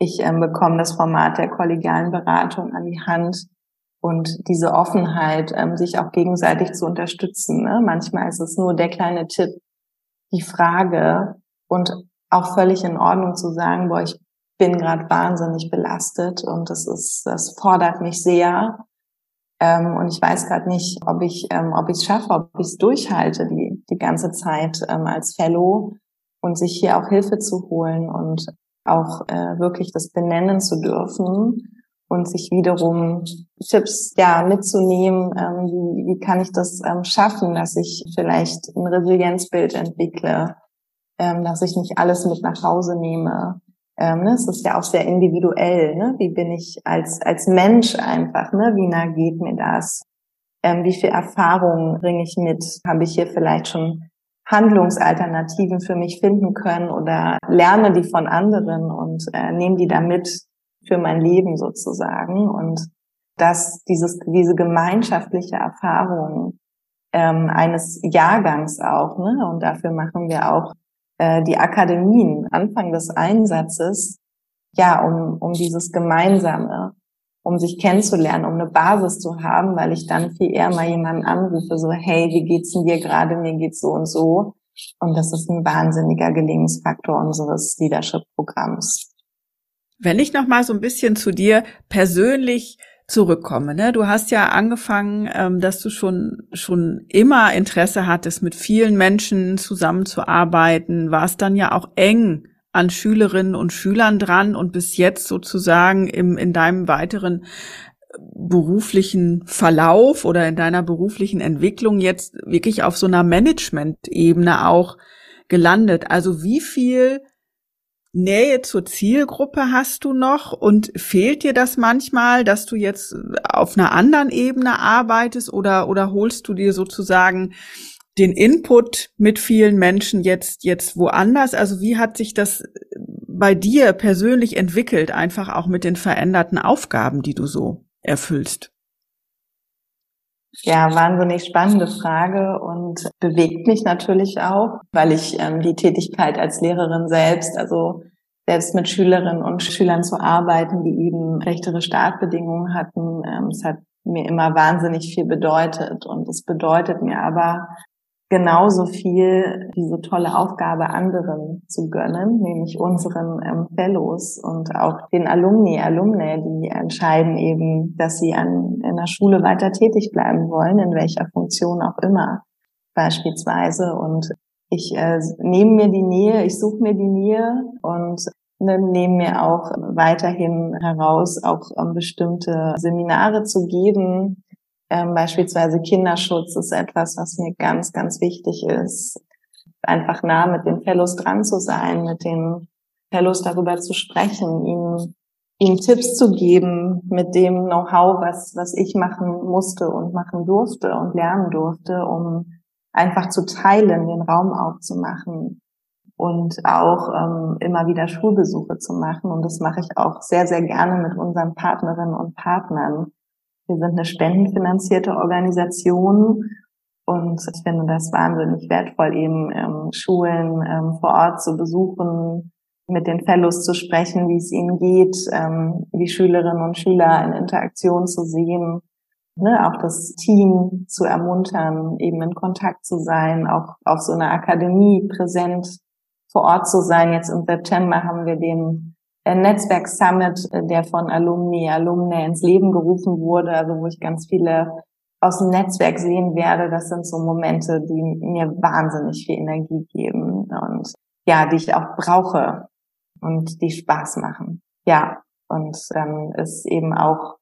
Ich ähm, bekomme das Format der kollegialen Beratung an die Hand und diese Offenheit, ähm, sich auch gegenseitig zu unterstützen. Ne? Manchmal ist es nur der kleine Tipp, die Frage und auch völlig in Ordnung zu sagen, boah, ich bin gerade wahnsinnig belastet und das ist, das fordert mich sehr. Ähm, und ich weiß gerade nicht, ob ich, ähm, ob ich es schaffe, ob ich es durchhalte die die ganze Zeit ähm, als Fellow und sich hier auch Hilfe zu holen und auch äh, wirklich das benennen zu dürfen und sich wiederum Tipps ja mitzunehmen, ähm, wie, wie kann ich das ähm, schaffen, dass ich vielleicht ein Resilienzbild entwickle, ähm, dass ich nicht alles mit nach Hause nehme. Ähm, ne? Es ist ja auch sehr individuell. Ne? Wie bin ich als als Mensch einfach? Ne? Wie nah geht mir das? Ähm, wie viel Erfahrung bringe ich mit? Habe ich hier vielleicht schon Handlungsalternativen für mich finden können oder lerne die von anderen und äh, nehme die da mit für mein Leben sozusagen. Und dass dieses, diese gemeinschaftliche Erfahrung ähm, eines Jahrgangs auch, ne? und dafür machen wir auch äh, die Akademien Anfang des Einsatzes, ja, um, um dieses Gemeinsame, um sich kennenzulernen, um eine Basis zu haben, weil ich dann viel eher mal jemanden anrufe, so, hey, wie geht's denn dir gerade? Mir geht's so und so. Und das ist ein wahnsinniger Gelingensfaktor unseres Leadership-Programms. Wenn ich noch mal so ein bisschen zu dir persönlich zurückkomme, ne? Du hast ja angefangen, ähm, dass du schon schon immer Interesse hattest, mit vielen Menschen zusammenzuarbeiten, warst dann ja auch eng an Schülerinnen und Schülern dran und bis jetzt sozusagen im, in deinem weiteren beruflichen Verlauf oder in deiner beruflichen Entwicklung jetzt wirklich auf so einer Management-Ebene auch gelandet. Also wie viel Nähe zur Zielgruppe hast du noch und fehlt dir das manchmal, dass du jetzt auf einer anderen Ebene arbeitest oder, oder holst du dir sozusagen den Input mit vielen Menschen jetzt, jetzt woanders? Also wie hat sich das bei dir persönlich entwickelt, einfach auch mit den veränderten Aufgaben, die du so erfüllst? Ja, wahnsinnig spannende Frage und bewegt mich natürlich auch, weil ich ähm, die Tätigkeit als Lehrerin selbst, also selbst mit Schülerinnen und Schülern zu arbeiten, die eben rechtere Startbedingungen hatten, ähm, es hat mir immer wahnsinnig viel bedeutet und es bedeutet mir aber genauso viel diese tolle Aufgabe anderen zu gönnen, nämlich unseren ähm, Fellows und auch den Alumni, Alumni, die entscheiden eben, dass sie an in der Schule weiter tätig bleiben wollen, in welcher Funktion auch immer beispielsweise. Und ich äh, nehme mir die Nähe, ich suche mir die Nähe und ne, nehme mir auch weiterhin heraus, auch um, bestimmte Seminare zu geben, ähm, beispielsweise Kinderschutz ist etwas, was mir ganz, ganz wichtig ist. Einfach nah mit den Fellows dran zu sein, mit den Fellows darüber zu sprechen, ihnen, ihnen Tipps zu geben mit dem Know-how, was, was ich machen musste und machen durfte und lernen durfte, um einfach zu teilen, den Raum aufzumachen und auch ähm, immer wieder Schulbesuche zu machen. Und das mache ich auch sehr, sehr gerne mit unseren Partnerinnen und Partnern wir sind eine spendenfinanzierte Organisation und ich finde das wahnsinnig wertvoll, eben ähm, Schulen ähm, vor Ort zu besuchen, mit den Fellows zu sprechen, wie es ihnen geht, ähm, die Schülerinnen und Schüler in Interaktion zu sehen, ne, auch das Team zu ermuntern, eben in Kontakt zu sein, auch auf so einer Akademie präsent vor Ort zu sein. Jetzt im September haben wir den Netzwerk Summit, äh, der von Alumni, Alumni ins Leben gerufen wurde, also wo ich ganz viele aus dem Netzwerk sehen werde. Das sind so Momente, die mir wahnsinnig viel Energie geben und ja, die ich auch brauche und die Spaß machen. Ja, und dann ist eben auch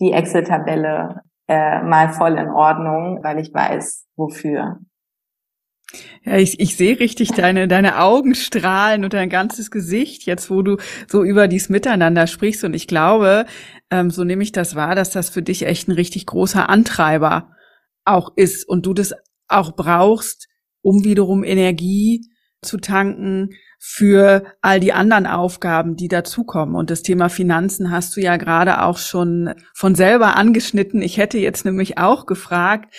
die Excel-Tabelle äh, mal voll in Ordnung, weil ich weiß, wofür. Ja, ich, ich sehe richtig deine, deine Augen strahlen und dein ganzes Gesicht, jetzt wo du so über dies Miteinander sprichst. Und ich glaube, ähm, so nehme ich das wahr, dass das für dich echt ein richtig großer Antreiber auch ist und du das auch brauchst, um wiederum Energie zu tanken für all die anderen Aufgaben, die dazukommen. Und das Thema Finanzen hast du ja gerade auch schon von selber angeschnitten. Ich hätte jetzt nämlich auch gefragt,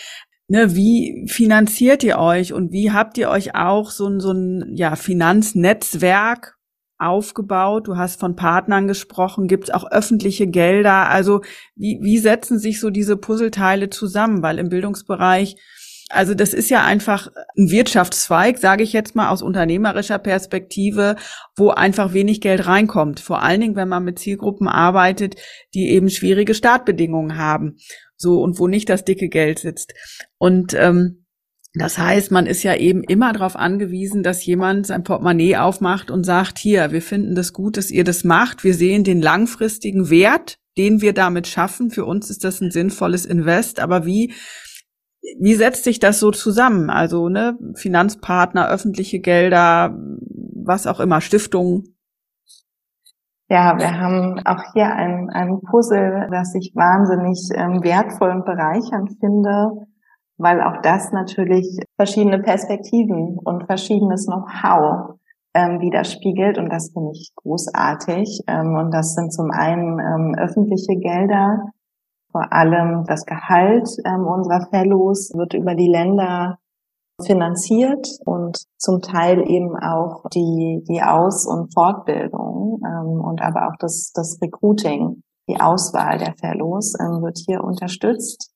ne, wie finanziert ihr euch und wie habt ihr euch auch so ein, so ein ja, Finanznetzwerk aufgebaut? Du hast von Partnern gesprochen. Gibt es auch öffentliche Gelder? Also wie, wie setzen sich so diese Puzzleteile zusammen? Weil im Bildungsbereich also das ist ja einfach ein Wirtschaftszweig, sage ich jetzt mal aus unternehmerischer Perspektive, wo einfach wenig Geld reinkommt. Vor allen Dingen, wenn man mit Zielgruppen arbeitet, die eben schwierige Startbedingungen haben so und wo nicht das dicke Geld sitzt. Und ähm, das heißt, man ist ja eben immer darauf angewiesen, dass jemand sein Portemonnaie aufmacht und sagt, hier, wir finden das gut, dass ihr das macht. Wir sehen den langfristigen Wert, den wir damit schaffen. Für uns ist das ein sinnvolles Invest. Aber wie, wie setzt sich das so zusammen? Also, ne, Finanzpartner, öffentliche Gelder, was auch immer, Stiftungen. Ja, wir haben auch hier ein, ein Puzzle, das ich wahnsinnig ähm, wertvoll und bereichernd finde. weil auch das natürlich verschiedene Perspektiven und verschiedenes Know-how ähm, widerspiegelt und das finde ich großartig. Ähm, und das sind zum einen ähm, öffentliche Gelder, vor allem das Gehalt ähm, unserer Fellows wird über die Länder finanziert und zum Teil eben auch die, die Aus- und Fortbildung ähm, und aber auch das, das Recruiting, die Auswahl der Fellows ähm, wird hier unterstützt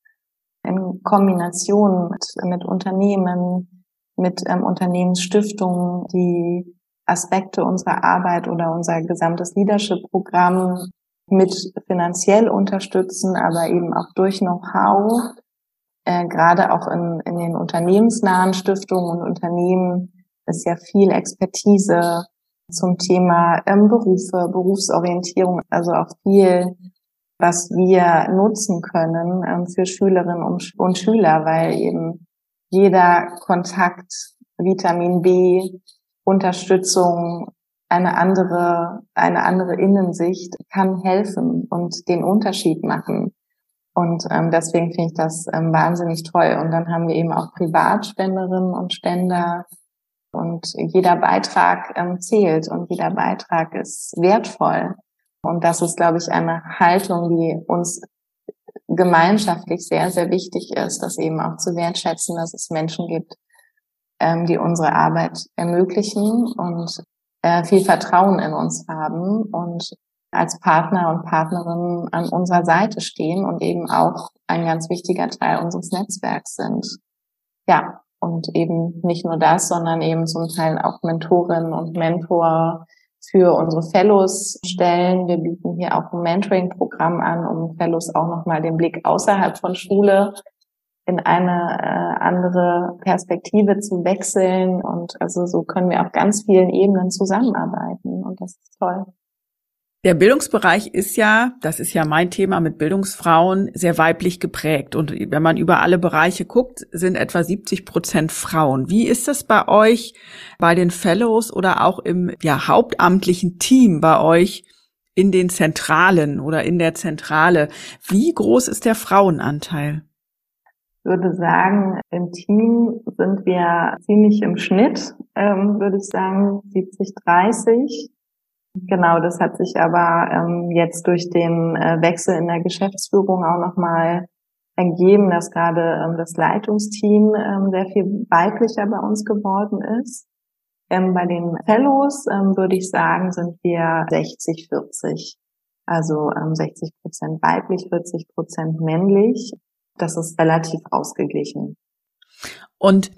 in Kombination mit, mit Unternehmen, mit ähm, Unternehmensstiftungen, die Aspekte unserer Arbeit oder unser gesamtes Leadership-Programm mit finanziell unterstützen, aber eben auch durch Know-how, äh, gerade auch in, in den unternehmensnahen Stiftungen und Unternehmen ist ja viel Expertise zum Thema ähm, Berufe, Berufsorientierung, also auch viel, was wir nutzen können ähm, für Schülerinnen und, und Schüler, weil eben jeder Kontakt, Vitamin B, Unterstützung, eine andere, eine andere Innensicht kann helfen und den Unterschied machen. Und ähm, deswegen finde ich das ähm, wahnsinnig toll. Und dann haben wir eben auch Privatspenderinnen und Spender. Und jeder Beitrag ähm, zählt und jeder Beitrag ist wertvoll. Und das ist, glaube ich, eine Haltung, die uns gemeinschaftlich sehr, sehr wichtig ist, das eben auch zu wertschätzen, dass es Menschen gibt, ähm, die unsere Arbeit ermöglichen und äh, viel Vertrauen in uns haben und als Partner und Partnerin an unserer Seite stehen und eben auch ein ganz wichtiger Teil unseres Netzwerks sind. Ja, und eben nicht nur das, sondern eben zum Teil auch Mentorinnen und Mentor für unsere Fellows stellen. Wir bieten hier auch ein Mentoring-Programm an, um Fellows auch nochmal den Blick außerhalb von Schule in eine äh, andere Perspektive zu wechseln. Und also so können wir auf ganz vielen Ebenen zusammenarbeiten. Und das ist toll. Der Bildungsbereich ist ja, das ist ja mein Thema mit Bildungsfrauen, sehr weiblich geprägt. Und wenn man über alle Bereiche guckt, sind etwa 70 Prozent Frauen. Wie ist das bei euch, bei den Fellows oder auch im ja, hauptamtlichen Team bei euch in den Zentralen oder in der Zentrale? Wie groß ist der Frauenanteil? würde sagen, im Team sind wir ziemlich im Schnitt, ähm, würde ich sagen, 70, 30. Genau, das hat sich aber ähm, jetzt durch den äh, Wechsel in der Geschäftsführung auch nochmal ergeben, dass gerade ähm, das Leitungsteam ähm, sehr viel weiblicher bei uns geworden ist. Ähm, bei den Fellows ähm, würde ich sagen, sind wir 60, 40. Also ähm, 60 Prozent weiblich, 40 Prozent männlich das ist relativ ausgeglichen. Und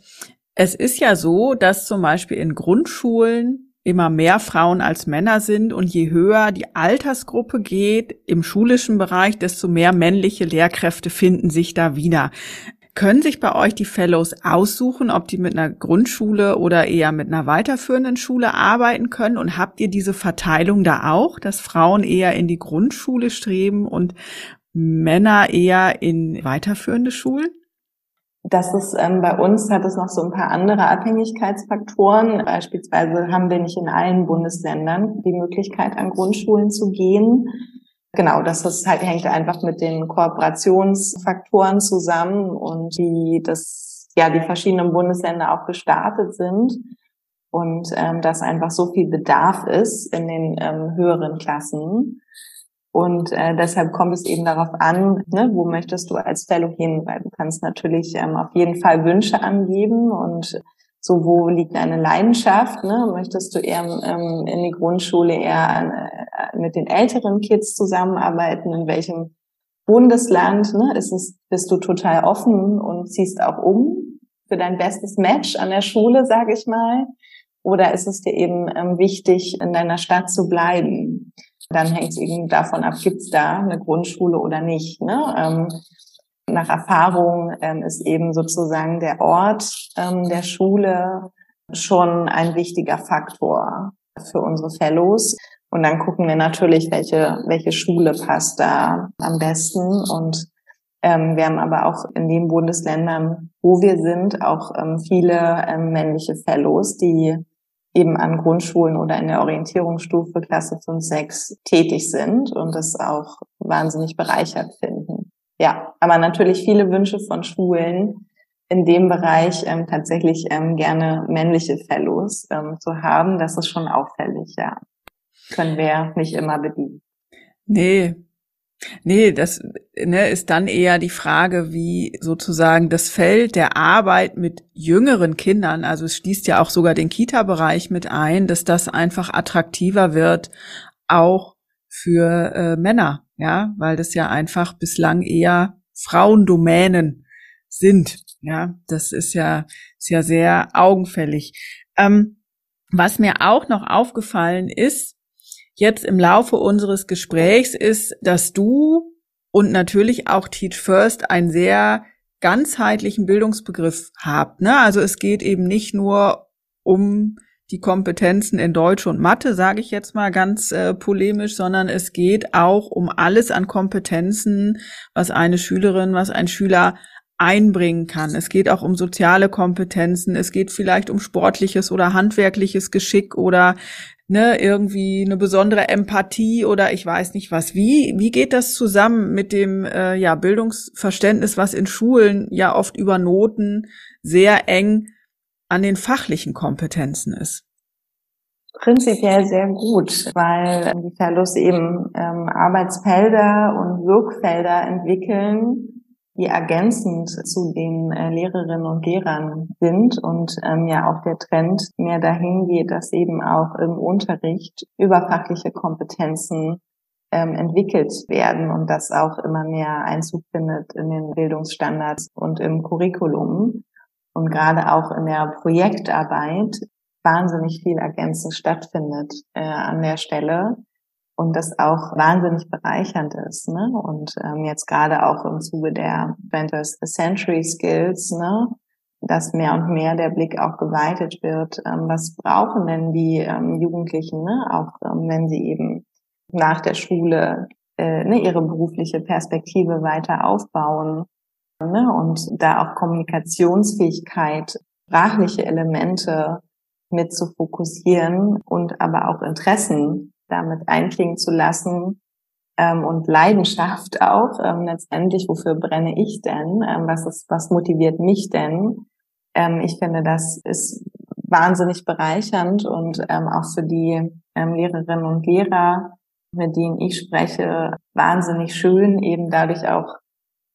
es ist ja so, dass zum Beispiel in Grundschulen immer mehr Frauen als Männer sind und je höher die Altersgruppe geht im schulischen Bereich, desto mehr männliche Lehrkräfte finden sich da wieder. Können sich bei euch die Fellows aussuchen, ob die mit einer Grundschule oder eher mit einer weiterführenden Schule arbeiten können? Und habt ihr diese Verteilung da auch, dass Frauen eher in die Grundschule streben und Männer eher in weiterführende Schulen? Das ist ähm, bei uns hat es noch so ein paar andere Abhängigkeitsfaktoren. Beispielsweise haben wir nicht in allen Bundesländern die Möglichkeit, an Grundschulen zu gehen. Genau, das ist halt, hängt einfach mit den Kooperationsfaktoren zusammen und wie das, ja, die verschiedenen Bundesländer auch gestartet sind. Und ähm, dass einfach so viel Bedarf ist in den ähm, höheren Klassen, und äh, deshalb kommt es eben darauf an, ne, wo möchtest du als Fellow hin, weil du kannst natürlich ähm, auf jeden Fall Wünsche angeben und so, wo liegt deine Leidenschaft? Ne? Möchtest du eher ähm, in die Grundschule eher äh, mit den älteren Kids zusammenarbeiten? In welchem Bundesland? Ne? Ist es, bist du total offen und ziehst auch um für dein bestes Match an der Schule, sage ich mal? Oder ist es dir eben ähm, wichtig, in deiner Stadt zu bleiben? Dann hängt es eben davon ab, gibt es da eine Grundschule oder nicht. Ne? Ähm, nach Erfahrung ähm, ist eben sozusagen der Ort ähm, der Schule schon ein wichtiger Faktor für unsere Fellows. Und dann gucken wir natürlich, welche, welche Schule passt da am besten. Und ähm, wir haben aber auch in den Bundesländern, wo wir sind, auch ähm, viele ähm, männliche Fellows, die eben an Grundschulen oder in der Orientierungsstufe Klasse 5, 6 tätig sind und das auch wahnsinnig bereichert finden. Ja, aber natürlich viele Wünsche von Schulen, in dem Bereich ähm, tatsächlich ähm, gerne männliche Fellows ähm, zu haben. Das ist schon auffällig, ja. Können wir nicht immer bedienen. Nee. Nee, das ne, ist dann eher die Frage, wie sozusagen das Feld der Arbeit mit jüngeren Kindern, also es schließt ja auch sogar den Kita-Bereich mit ein, dass das einfach attraktiver wird, auch für äh, Männer, ja, weil das ja einfach bislang eher Frauendomänen sind. Ja, das ist ja, ist ja sehr augenfällig. Ähm, was mir auch noch aufgefallen ist, jetzt im Laufe unseres Gesprächs, ist, dass du und natürlich auch Teach First einen sehr ganzheitlichen Bildungsbegriff habt. Ne? Also es geht eben nicht nur um die Kompetenzen in Deutsch und Mathe, sage ich jetzt mal ganz äh, polemisch, sondern es geht auch um alles an Kompetenzen, was eine Schülerin, was ein Schüler einbringen kann. Es geht auch um soziale Kompetenzen, es geht vielleicht um sportliches oder handwerkliches Geschick oder ne, irgendwie eine besondere Empathie oder ich weiß nicht was. Wie, wie geht das zusammen mit dem äh, ja, Bildungsverständnis, was in Schulen ja oft über Noten sehr eng an den fachlichen Kompetenzen ist? Prinzipiell sehr gut, weil die Fellows eben ähm, Arbeitsfelder und Wirkfelder entwickeln, die ergänzend zu den äh, Lehrerinnen und Lehrern sind und ähm, ja auch der Trend mehr dahin geht, dass eben auch im Unterricht überfachliche Kompetenzen ähm, entwickelt werden und das auch immer mehr Einzug findet in den Bildungsstandards und im Curriculum und gerade auch in der Projektarbeit wahnsinnig viel ergänzend stattfindet äh, an der Stelle und das auch wahnsinnig bereichernd ist. Ne? Und ähm, jetzt gerade auch im Zuge der 20th Century Skills, ne? dass mehr und mehr der Blick auch geweitet wird, ähm, was brauchen denn die ähm, Jugendlichen, ne? auch ähm, wenn sie eben nach der Schule äh, ne, ihre berufliche Perspektive weiter aufbauen ne? und da auch Kommunikationsfähigkeit, sprachliche Elemente mit zu fokussieren und aber auch Interessen damit einklingen zu lassen ähm, und Leidenschaft auch ähm, letztendlich, wofür brenne ich denn? Ähm, was ist, was motiviert mich denn? Ähm, ich finde, das ist wahnsinnig bereichernd und ähm, auch für die ähm, Lehrerinnen und Lehrer, mit denen ich spreche, wahnsinnig schön, eben dadurch auch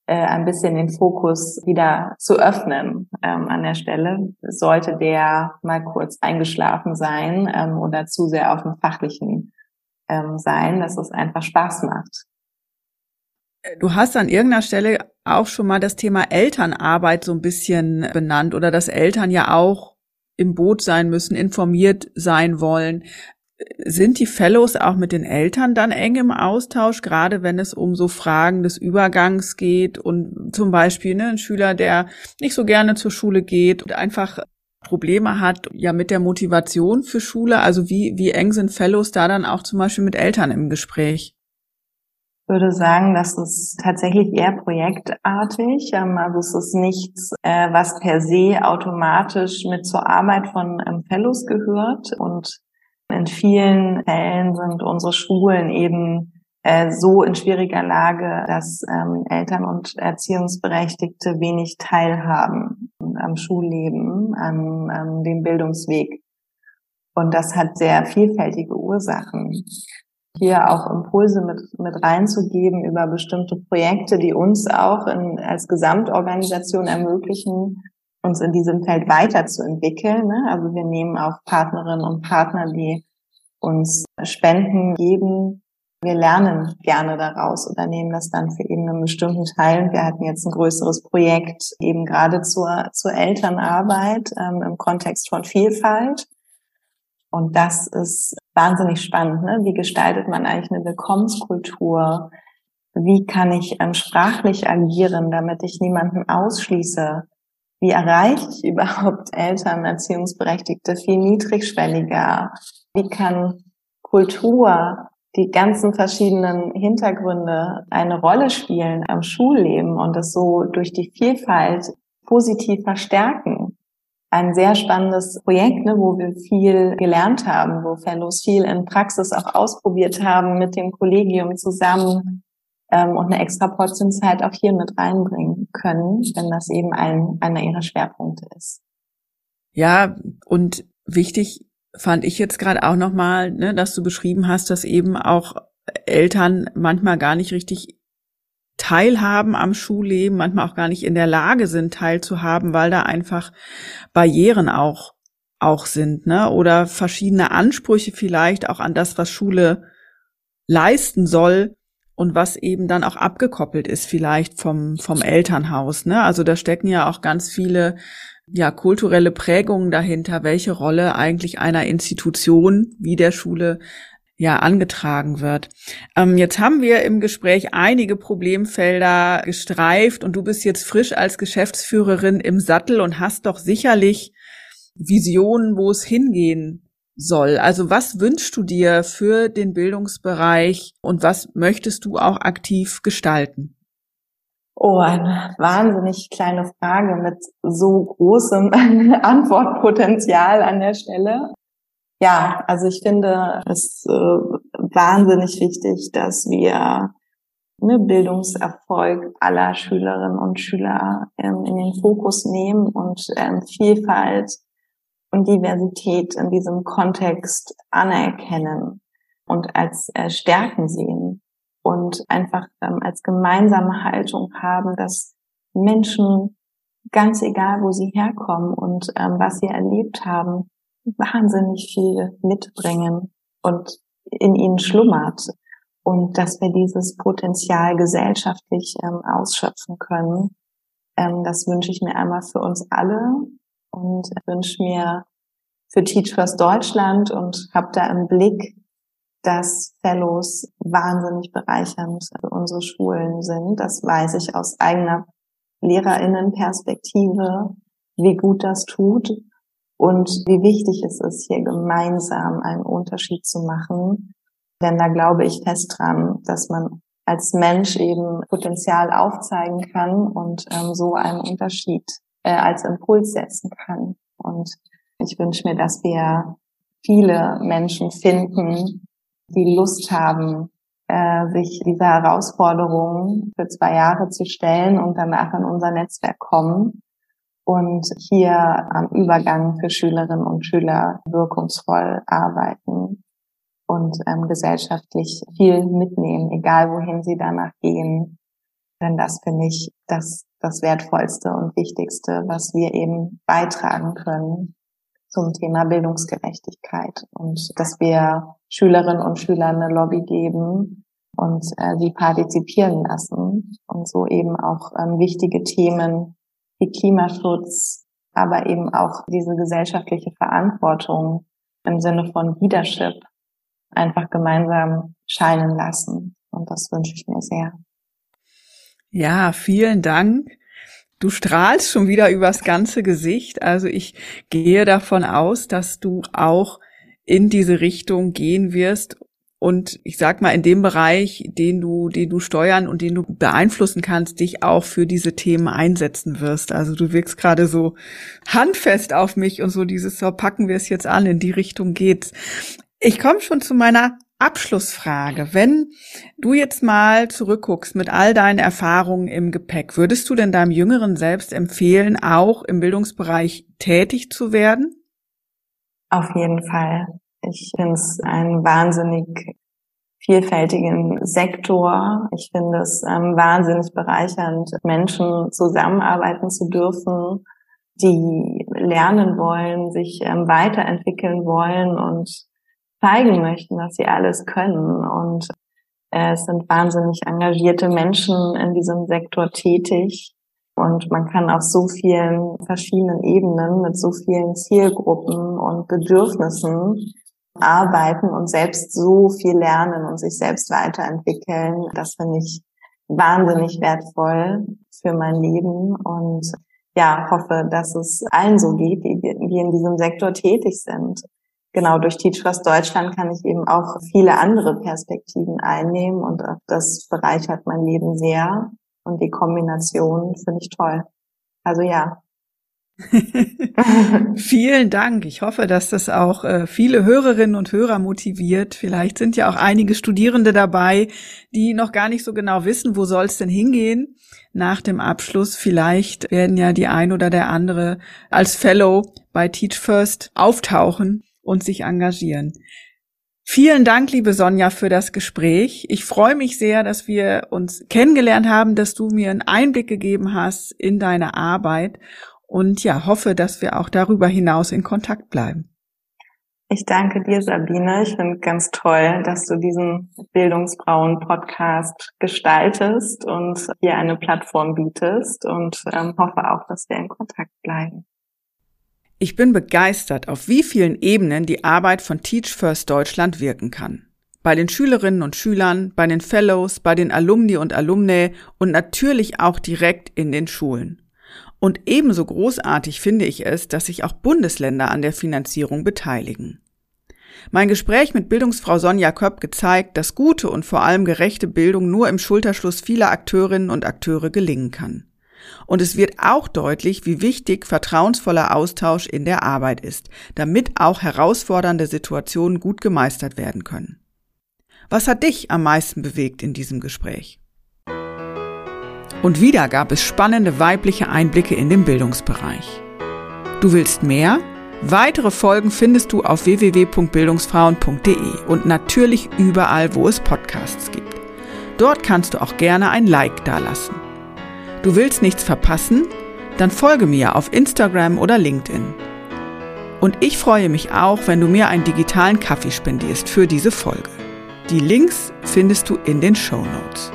äh, ein bisschen den Fokus wieder zu öffnen ähm, an der Stelle. Sollte der mal kurz eingeschlafen sein ähm, oder zu sehr auf dem fachlichen ähm, sein, dass es einfach Spaß macht. Du hast an irgendeiner Stelle auch schon mal das Thema Elternarbeit so ein bisschen benannt oder dass Eltern ja auch im Boot sein müssen, informiert sein wollen. Sind die Fellows auch mit den Eltern dann eng im Austausch, gerade wenn es um so Fragen des Übergangs geht und zum Beispiel ne, ein Schüler, der nicht so gerne zur Schule geht und einfach Probleme hat, ja mit der Motivation für Schule? Also wie, wie eng sind Fellows da dann auch zum Beispiel mit Eltern im Gespräch? Ich würde sagen, das ist tatsächlich eher projektartig. Ähm, also es ist nichts, äh, was per se automatisch mit zur Arbeit von ähm, Fellows gehört. Und in vielen Fällen sind unsere Schulen eben äh, so in schwieriger Lage, dass ähm, Eltern und Erziehungsberechtigte wenig teilhaben am Schulleben, an, an dem Bildungsweg. Und das hat sehr vielfältige Ursachen. Hier auch Impulse mit, mit reinzugeben über bestimmte Projekte, die uns auch in, als Gesamtorganisation ermöglichen, uns in diesem Feld weiterzuentwickeln. Ne? Also wir nehmen auch Partnerinnen und Partner, die uns Spenden geben, wir lernen gerne daraus oder nehmen das dann für eben einen bestimmten Teil. Wir hatten jetzt ein größeres Projekt eben gerade zur, zur Elternarbeit ähm, im Kontext von Vielfalt. Und das ist wahnsinnig spannend. Ne? Wie gestaltet man eigentlich eine Willkommenskultur? Wie kann ich ähm, sprachlich agieren, damit ich niemanden ausschließe? Wie erreiche ich überhaupt Eltern, Erziehungsberechtigte viel niedrigschwelliger? Wie kann Kultur die ganzen verschiedenen Hintergründe eine Rolle spielen am Schulleben und es so durch die Vielfalt positiv verstärken. Ein sehr spannendes Projekt, ne, wo wir viel gelernt haben, wo Fellows viel in Praxis auch ausprobiert haben mit dem Kollegium zusammen, ähm, und eine extra Portion Zeit auch hier mit reinbringen können, wenn das eben ein, einer ihrer Schwerpunkte ist. Ja, und wichtig fand ich jetzt gerade auch nochmal, ne, dass du beschrieben hast, dass eben auch Eltern manchmal gar nicht richtig teilhaben am Schulleben, manchmal auch gar nicht in der Lage sind, teilzuhaben, weil da einfach Barrieren auch auch sind, ne? Oder verschiedene Ansprüche vielleicht auch an das, was Schule leisten soll und was eben dann auch abgekoppelt ist vielleicht vom vom Elternhaus, ne? Also da stecken ja auch ganz viele ja kulturelle Prägungen dahinter, welche Rolle eigentlich einer Institution wie der Schule ja angetragen wird. Ähm, jetzt haben wir im Gespräch einige Problemfelder gestreift und du bist jetzt frisch als Geschäftsführerin im Sattel und hast doch sicherlich Visionen, wo es hingehen soll. Also was wünschst du dir für den Bildungsbereich und was möchtest du auch aktiv gestalten? Oh, eine wahnsinnig kleine Frage mit so großem Antwortpotenzial an der Stelle. Ja, also ich finde es äh, wahnsinnig wichtig, dass wir ne, Bildungserfolg aller Schülerinnen und Schüler ähm, in den Fokus nehmen und ähm, Vielfalt und Diversität in diesem Kontext anerkennen und als äh, Stärken sehen und einfach ähm, als gemeinsame Haltung haben, dass Menschen, ganz egal wo sie herkommen und ähm, was sie erlebt haben, wahnsinnig viel mitbringen und in ihnen schlummert und dass wir dieses Potenzial gesellschaftlich ähm, ausschöpfen können. Ähm, das wünsche ich mir einmal für uns alle und wünsche mir für Teach First Deutschland und habe da im Blick, dass Fellows wahnsinnig bereichernd für unsere Schulen sind. Das weiß ich aus eigener Lehrerinnenperspektive, wie gut das tut und wie wichtig es ist, hier gemeinsam einen Unterschied zu machen. Denn da glaube ich fest dran, dass man als Mensch eben Potenzial aufzeigen kann und ähm, so einen Unterschied äh, als Impuls setzen kann. Und ich wünsche mir, dass wir viele Menschen finden, die Lust haben, äh, sich dieser Herausforderung für zwei Jahre zu stellen und danach in unser Netzwerk kommen und hier am Übergang für Schülerinnen und Schüler wirkungsvoll arbeiten und ähm, gesellschaftlich viel mitnehmen, egal wohin sie danach gehen. Denn das finde ich das, das Wertvollste und Wichtigste, was wir eben beitragen können zum Thema Bildungsgerechtigkeit und dass wir Schülerinnen und Schülern eine Lobby geben und äh, sie partizipieren lassen und so eben auch ähm, wichtige Themen wie Klimaschutz, aber eben auch diese gesellschaftliche Verantwortung im Sinne von Leadership einfach gemeinsam scheinen lassen. Und das wünsche ich mir sehr. Ja, vielen Dank. Du strahlst schon wieder übers ganze Gesicht. Also ich gehe davon aus, dass du auch in diese Richtung gehen wirst und ich sag mal in dem Bereich, den du, den du steuern und den du beeinflussen kannst, dich auch für diese Themen einsetzen wirst. Also du wirkst gerade so handfest auf mich und so dieses, so packen wir es jetzt an, in die Richtung geht's. Ich komme schon zu meiner Abschlussfrage. Wenn du jetzt mal zurückguckst mit all deinen Erfahrungen im Gepäck, würdest du denn deinem Jüngeren selbst empfehlen, auch im Bildungsbereich tätig zu werden? Auf jeden Fall. Ich finde es einen wahnsinnig vielfältigen Sektor. Ich finde es ähm, wahnsinnig bereichernd, Menschen zusammenarbeiten zu dürfen, die lernen wollen, sich ähm, weiterentwickeln wollen und zeigen möchten, dass sie alles können. Und äh, es sind wahnsinnig engagierte Menschen in diesem Sektor tätig. Und man kann auf so vielen verschiedenen Ebenen mit so vielen Zielgruppen und Bedürfnissen arbeiten und selbst so viel lernen und sich selbst weiterentwickeln. Das finde ich wahnsinnig wertvoll für mein Leben und ja, hoffe, dass es allen so geht, die, die in diesem Sektor tätig sind. Genau, durch Teach First Deutschland kann ich eben auch viele andere Perspektiven einnehmen und das bereichert mein Leben sehr und die Kombination finde ich toll. Also ja, Vielen Dank. Ich hoffe, dass das auch äh, viele Hörerinnen und Hörer motiviert. Vielleicht sind ja auch einige Studierende dabei, die noch gar nicht so genau wissen, wo soll es denn hingehen nach dem Abschluss. Vielleicht werden ja die ein oder der andere als Fellow bei Teach First auftauchen und sich engagieren. Vielen Dank, liebe Sonja, für das Gespräch. Ich freue mich sehr, dass wir uns kennengelernt haben, dass du mir einen Einblick gegeben hast in deine Arbeit und ja, hoffe, dass wir auch darüber hinaus in Kontakt bleiben. Ich danke dir, Sabine. Ich finde ganz toll, dass du diesen Bildungsbrauen-Podcast gestaltest und hier eine Plattform bietest und ähm, hoffe auch, dass wir in Kontakt bleiben. Ich bin begeistert, auf wie vielen Ebenen die Arbeit von Teach First Deutschland wirken kann. Bei den Schülerinnen und Schülern, bei den Fellows, bei den Alumni und Alumnae und natürlich auch direkt in den Schulen. Und ebenso großartig finde ich es, dass sich auch Bundesländer an der Finanzierung beteiligen. Mein Gespräch mit Bildungsfrau Sonja Köpp gezeigt, dass gute und vor allem gerechte Bildung nur im Schulterschluss vieler Akteurinnen und Akteure gelingen kann. Und es wird auch deutlich, wie wichtig vertrauensvoller Austausch in der Arbeit ist, damit auch herausfordernde Situationen gut gemeistert werden können. Was hat dich am meisten bewegt in diesem Gespräch? Und wieder gab es spannende weibliche Einblicke in den Bildungsbereich. Du willst mehr? Weitere Folgen findest du auf www.bildungsfrauen.de und natürlich überall, wo es Podcasts gibt. Dort kannst du auch gerne ein Like dalassen. Du willst nichts verpassen? Dann folge mir auf Instagram oder LinkedIn. Und ich freue mich auch, wenn du mir einen digitalen Kaffee spendierst für diese Folge. Die Links findest du in den Show Notes.